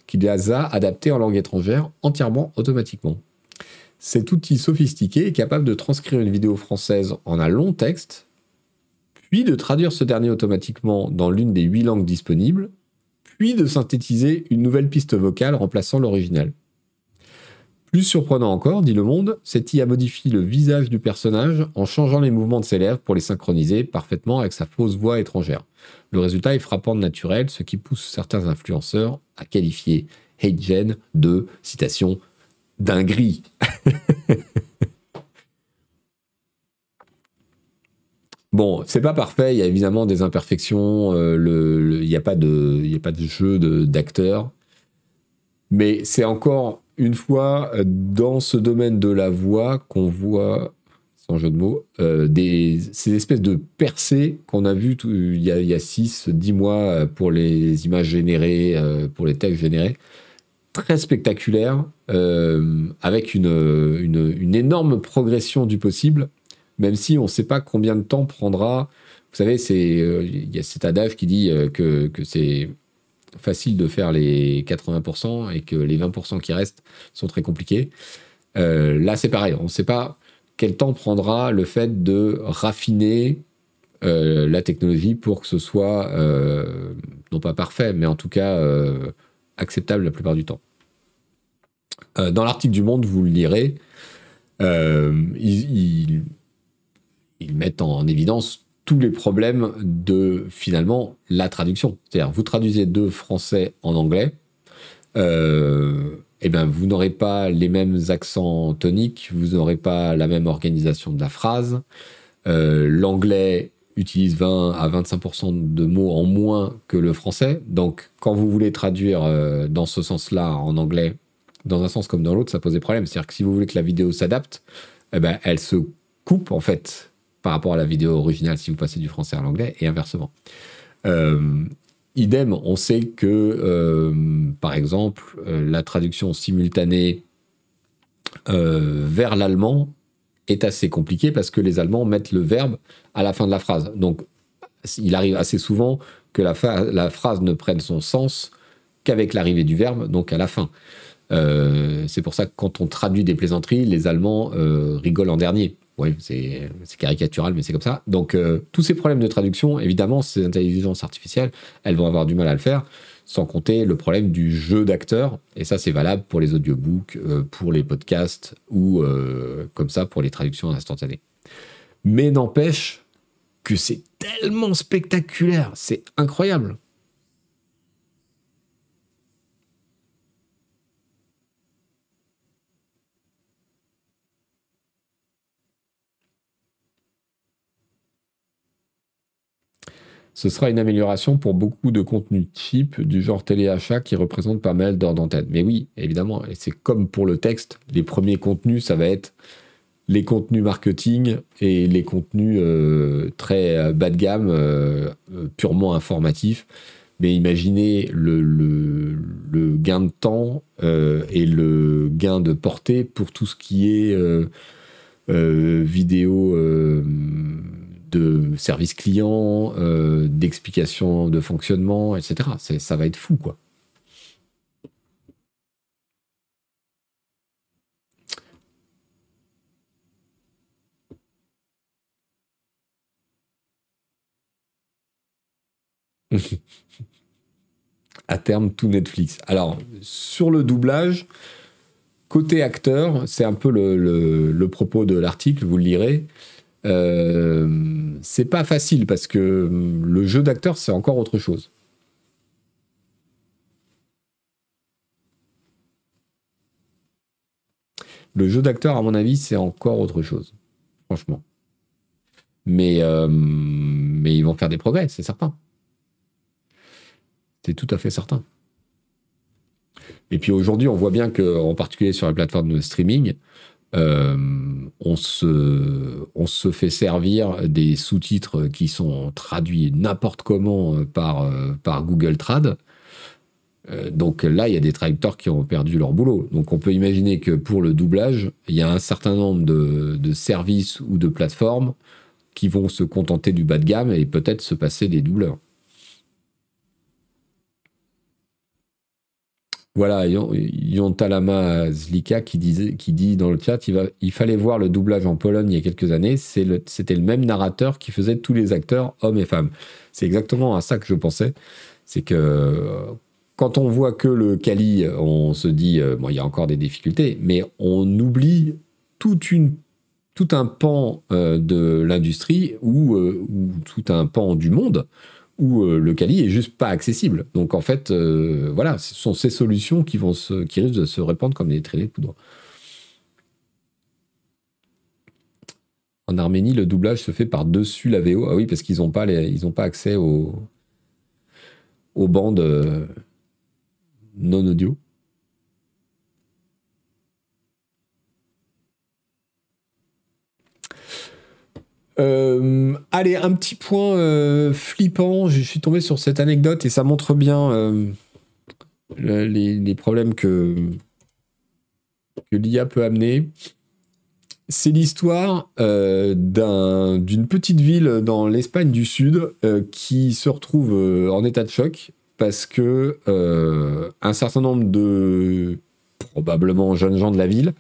qui les a adaptés en langue étrangère entièrement automatiquement. Cet outil sophistiqué est capable de transcrire une vidéo française en un long texte, puis de traduire ce dernier automatiquement dans l'une des huit langues disponibles, puis de synthétiser une nouvelle piste vocale remplaçant l'original. Plus surprenant encore, dit Le Monde, cette IA modifie le visage du personnage en changeant les mouvements de ses lèvres pour les synchroniser parfaitement avec sa fausse voix étrangère. Le résultat est frappant de naturel, ce qui pousse certains influenceurs à qualifier HateGen de, citation, dinguerie. Bon, c'est pas parfait, il y a évidemment des imperfections, euh, il n'y a, pas de, a pas de jeu d'acteurs, mais c'est encore une fois dans ce domaine de la voix qu'on voit sans jeu de mots, euh, des, ces espèces de percées qu'on a vues il y a 6, 10 mois euh, pour les images générées, euh, pour les textes générés. Très spectaculaire, avec une, énorme progression du possible, même si on ne sait pas combien de temps prendra. Vous savez, il y a cet adage qui dit que, que c'est facile de faire les 80% et que les 20% qui restent sont très compliqués. là, c'est pareil, on ne sait pas quel temps prendra le fait de raffiner euh, la technologie pour que ce soit, euh, non pas parfait, mais en tout cas euh, acceptable la plupart du temps. dans l'article du Monde, vous le lirez, ils, mettent en évidence tous les problèmes de finalement la traduction. C'est-à-dire, vous traduisez de français en anglais eh ben, vous n'aurez pas les mêmes accents toniques, vous n'aurez pas la même organisation de la phrase. Euh, l'anglais utilise 20 à 25% de mots en moins que le français. Donc, quand vous voulez traduire euh, dans ce sens-là en anglais, dans un sens comme dans l'autre, ça pose des problèmes. C'est-à-dire que si vous voulez que la vidéo s'adapte, eh ben, elle se coupe en fait par rapport à la vidéo originale si vous passez du français à l'anglais et inversement. Euh, Idem, on sait que, euh, par exemple, euh, la traduction simultanée vers l'allemand est assez compliquée parce que les Allemands mettent le verbe à la fin de la phrase. Donc, il arrive assez souvent que la phrase ne prenne son sens qu'avec l'arrivée du verbe, donc à la fin. c'est pour ça que quand on traduit des plaisanteries, les Allemands rigolent en dernier. Oui, c'est caricatural, mais c'est comme ça. Donc, euh, tous ces problèmes de traduction, évidemment, ces intelligences artificielles, elles vont avoir du mal à le faire, sans compter le problème du jeu d'acteurs. Et ça, c'est valable pour les audiobooks, euh, pour les podcasts ou euh, comme ça pour les traductions instantanées. Mais n'empêche que c'est tellement spectaculaire, c'est incroyable. Ce sera une amélioration pour beaucoup de contenus cheap du genre téléachat qui représentent pas mal d'heures d'antenne. Mais oui, évidemment, et c'est comme pour le texte, les premiers contenus, ça va être les contenus marketing et les contenus euh, très euh, bas de gamme, euh, purement informatifs. Mais imaginez le, gain de temps et le gain de portée pour tout ce qui est vidéo de service client, euh, d'explication de fonctionnement, etc. Ça va être fou, quoi. à terme, tout Netflix. Alors, sur le doublage, côté acteur, c'est un peu le propos de l'article, vous le lirez. Euh, c'est pas facile parce que le jeu d'acteur, c'est encore autre chose. Le jeu d'acteur, à mon avis, c'est encore autre chose. Franchement. Mais, euh, mais ils vont faire des progrès, c'est certain. C'est tout à fait certain. Et puis aujourd'hui, on voit bien qu'en particulier sur la plateforme de streaming, euh, on, se, fait servir des sous-titres qui sont traduits n'importe comment par, par Google Trad. Euh, donc là, il y a des traducteurs qui ont perdu leur boulot. Donc on peut imaginer que pour le doublage, il y a un certain nombre de, services ou de plateformes qui vont se contenter du bas de gamme et peut-être se passer des doubleurs. Voilà, Yontalama Zlika qui, disait, qui dit dans le chat, il, fallait voir le doublage en Pologne il y a quelques années, c'était le, même narrateur qui faisait tous les acteurs, hommes et femmes. C'est exactement à ça que je pensais. C'est que quand on voit que le Kali, on se dit, euh, bon, il y a encore des difficultés, mais on oublie tout un pan euh, de l'industrie euh, ou, tout un pan du monde où le Kali est juste pas accessible. Donc en fait, voilà, ce sont ces solutions qui, vont qui risquent de se répandre comme des traînées de poudre. En Arménie, le doublage se fait par-dessus la VO. Ah oui, parce qu'ils n'ont pas, pas accès aux, aux bandes non audio. Euh, allez, un petit point euh, flippant. Je suis tombé sur cette anecdote et ça montre bien euh, les, problèmes que, l'IA peut amener. C'est l'histoire d'une petite ville dans l'Espagne du Sud qui se retrouve en état de choc parce que un certain nombre de probablement jeunes gens de la ville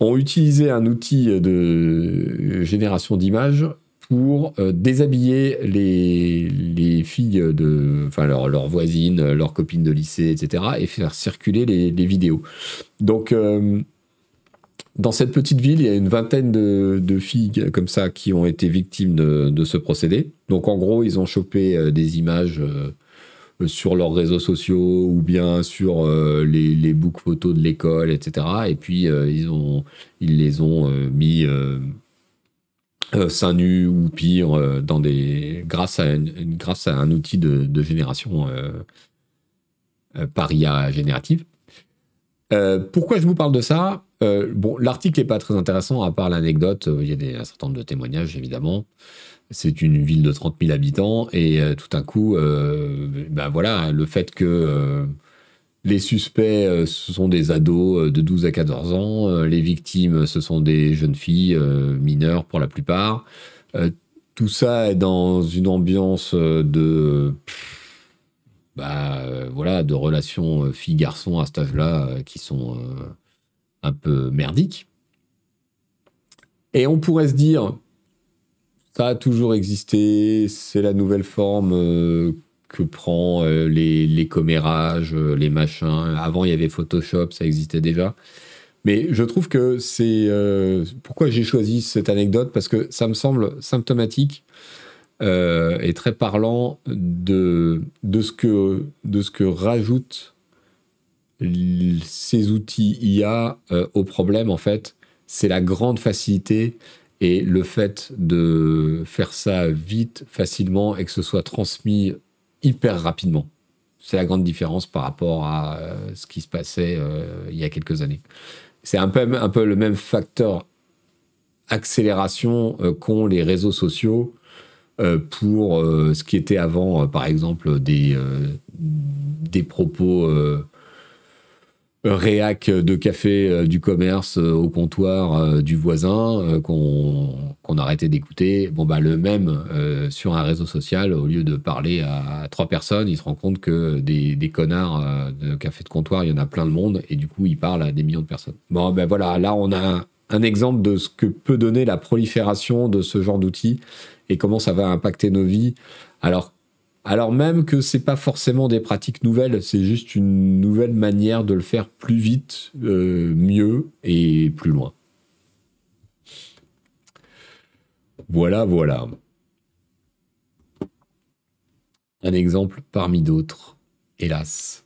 ont utilisé un outil de génération d'images pour euh, déshabiller les, filles de, enfin leurs voisines, leurs copines de lycée, etc., et faire circuler les, vidéos. Donc euh, dans cette petite ville, il y a une vingtaine de, filles comme ça qui ont été victimes de, ce procédé. Donc en gros, ils ont chopé des images euh, sur leurs réseaux sociaux ou bien sur euh, les, les books photos de l'école, etc. Et puis euh, ils, ont, ils les ont mis seins nus ou pire dans des, grâce, à grâce à un outil de, de génération par IA générative. pourquoi je vous parle de ça? Bon, l'article n'est pas très intéressant à part l'anecdote. Il y a des, un certain nombre de témoignages évidemment c'est une ville de 30 000 habitants et euh, tout à coup, euh, ben voilà, le fait que euh, les suspects ce sont des ados de 12 à 14 ans, les victimes ce sont des jeunes filles mineures pour la plupart. tout ça est dans une ambiance de bah, voilà de relations filles-garçons à cet âge-là qui sont un peu merdiques. Et on pourrait se dire, ça a toujours existé, c'est la nouvelle forme euh, que prend euh, les, les commérages, euh, les machins. Avant, il y avait Photoshop, ça existait déjà. Mais je trouve que c'est... pourquoi j'ai choisi cette anecdote? Parce que ça me semble symptomatique et très parlant de, de, ce que, de ce que rajoutent ces outils IA au problème, en fait. C'est la grande facilité et le fait de faire ça vite, facilement, et que ce soit transmis hyper rapidement, c'est la grande différence par rapport à euh, ce qui se passait euh, il y a quelques années. C'est un peu, un peu le même facteur accélération euh, qu'ont les réseaux sociaux pour ce qui était avant, par exemple, des, des propos réac de café euh, du commerce euh, au comptoir euh, du voisin qu'on arrêtait d'écouter. Bon, bah, le même sur un réseau social, au lieu de parler à, trois personnes, il se rend compte que des, connards de café de comptoir, il y en a plein de monde et du coup, il parle à des millions de personnes. Bon, ben voilà, là, on a un, exemple de ce que peut donner la prolifération de ce genre d'outils et comment ça va impacter nos vies. Alors Alors même que c'est pas forcément des pratiques nouvelles, c'est juste une nouvelle manière de le faire plus vite, euh, mieux et plus loin. Voilà, voilà. Un exemple parmi d'autres, hélas.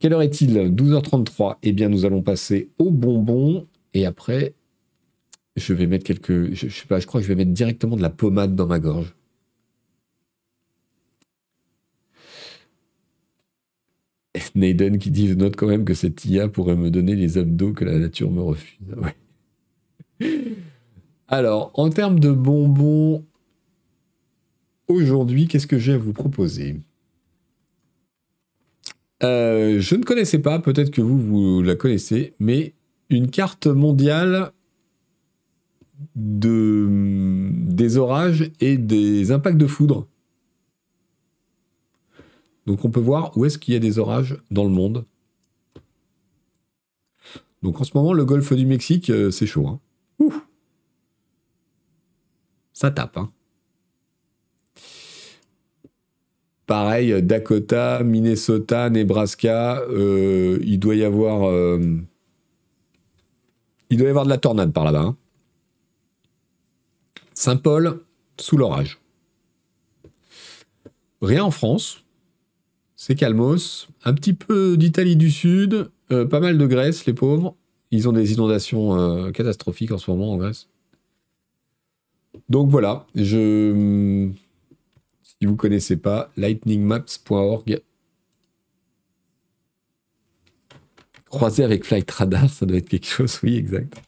Quelle heure est-il? 12h33. Eh bien, nous allons passer au bonbon. Et après, je vais mettre quelques. Je, je sais pas, je crois que je vais mettre directement de la pommade dans ma gorge. Naden qui dit note quand même que cette IA pourrait me donner les abdos que la nature me refuse. Alors, en termes de bonbons, aujourd'hui, qu'est-ce que j'ai à vous proposer? Euh, Je ne connaissais pas, peut-être que vous, vous la connaissez, mais une carte mondiale de, des orages et des impacts de foudre. Donc on peut voir où est-ce qu'il y a des orages dans le monde. Donc en ce moment, le golfe du Mexique, euh, c'est chaud. Hein. Ça tape. Hein. Pareil, Dakota, Minnesota, Nebraska, euh, il doit y avoir... Euh, il doit y avoir de la tornade par là-bas. Hein. Saint-Paul, sous l'orage. Rien en France, c'est calmos. Un petit peu d'Italie du Sud, euh, pas mal de Grèce, les pauvres. Ils ont des inondations euh, catastrophiques en ce moment en Grèce. Donc voilà. Si vous ne connaissez pas, lightningmaps.org. Croisé avec Flight Radar, ça doit être quelque chose, oui, exact.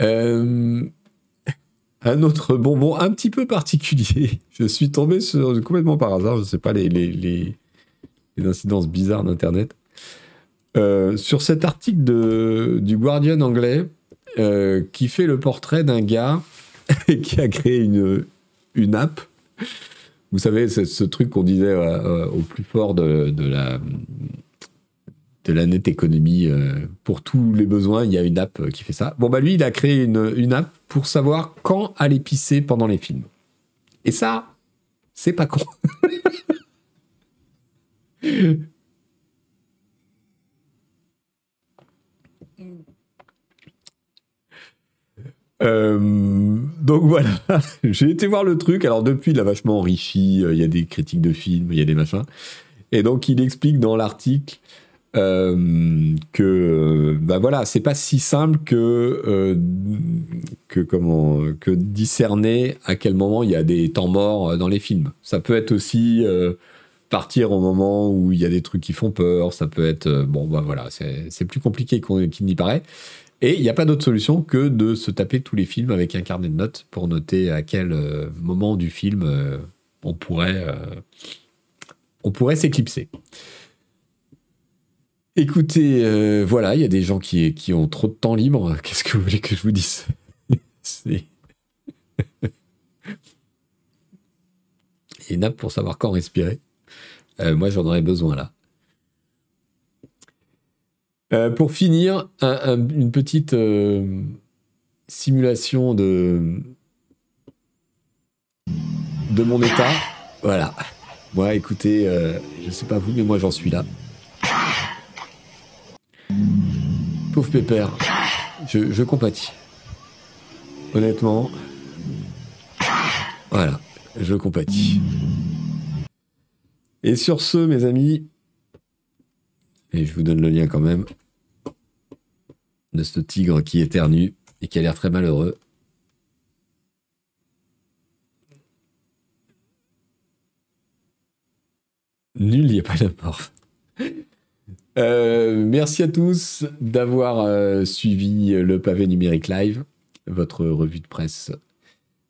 Euh, un autre bonbon un petit peu particulier. Je suis tombé complètement par hasard, je ne sais pas les, les, incidences bizarres d'Internet. Euh, sur cet article de, du Guardian anglais euh, qui fait le portrait d'un gars qui a créé une, une app. Vous savez, ce truc qu'on disait euh, au plus fort de, de la de la nette économie euh, pour tous les besoins. Il y a une app euh, qui fait ça. Bon, bah lui, il a créé une, une app pour savoir quand aller pisser pendant les films. Et ça, c'est pas con. Euh, donc voilà, j'ai été voir le truc. Alors depuis, il a vachement enrichi. Il y a des critiques de films, il y a des machins. Et donc il explique dans l'article euh, que bah voilà, c'est pas si simple que euh, que comment que discerner à quel moment il y a des temps morts dans les films. Ça peut être aussi euh, partir au moment où il y a des trucs qui font peur. Ça peut être bon bah voilà, c'est plus compliqué qu'il n'y paraît. Et il n'y a pas d'autre solution que de se taper tous les films avec un carnet de notes pour noter à quel moment du film on pourrait on pourrait s'éclipser. Écoutez, euh, voilà, il y a des gens qui, ont trop de temps libre. Qu'est-ce que vous voulez que je vous dise? Et nappe pour savoir quand respirer. Euh, moi, j'en aurais besoin là. Euh, pour finir, une petite simulation de de mon état. Voilà. Moi, écoutez, je sais pas vous, mais moi, j'en suis là. Pauvre Pépère, je, compatis. Honnêtement, voilà, je compatis. Et sur ce, mes amis, et je vous donne le lien quand même, de ce tigre qui éternue et qui a l'air très malheureux. Nul, il n'y a pas la mort. Euh, merci à tous d'avoir euh, suivi le pavé numérique live, votre revue de presse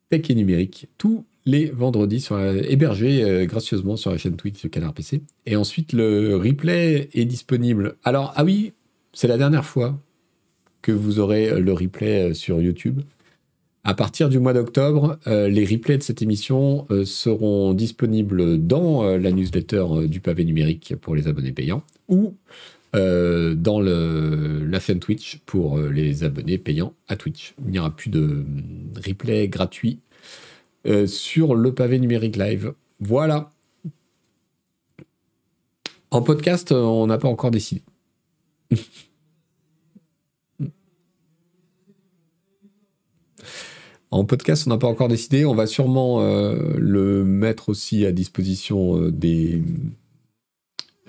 tech et numérique, tous les vendredis sur hébergé euh, gracieusement sur la chaîne Twitch Canard PC. Et ensuite, le replay est disponible. Alors, ah oui, c'est la dernière fois que vous aurez le replay sur YouTube. À partir du mois d'octobre, les replays de cette émission seront disponibles dans la newsletter du pavé numérique pour les abonnés payants ou euh, dans la chaîne Twitch pour euh, les abonnés payants à Twitch. Il n'y aura plus de hum, replay gratuit euh, sur le pavé numérique live. Voilà. En podcast, on n'a pas encore décidé. En podcast, on n'a pas encore décidé. On va sûrement euh, le mettre aussi à disposition euh, des,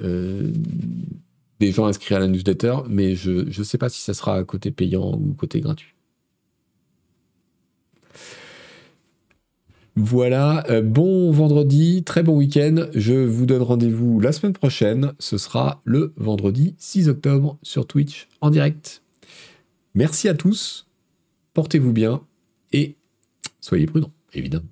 euh, des gens inscrits à la newsletter, mais je ne sais pas si ça sera côté payant ou côté gratuit. Voilà, bon vendredi, très bon week-end. Je vous donne rendez-vous la semaine prochaine. Ce sera le vendredi 6 octobre sur Twitch en direct. Merci à tous, portez-vous bien et soyez prudents, évidemment.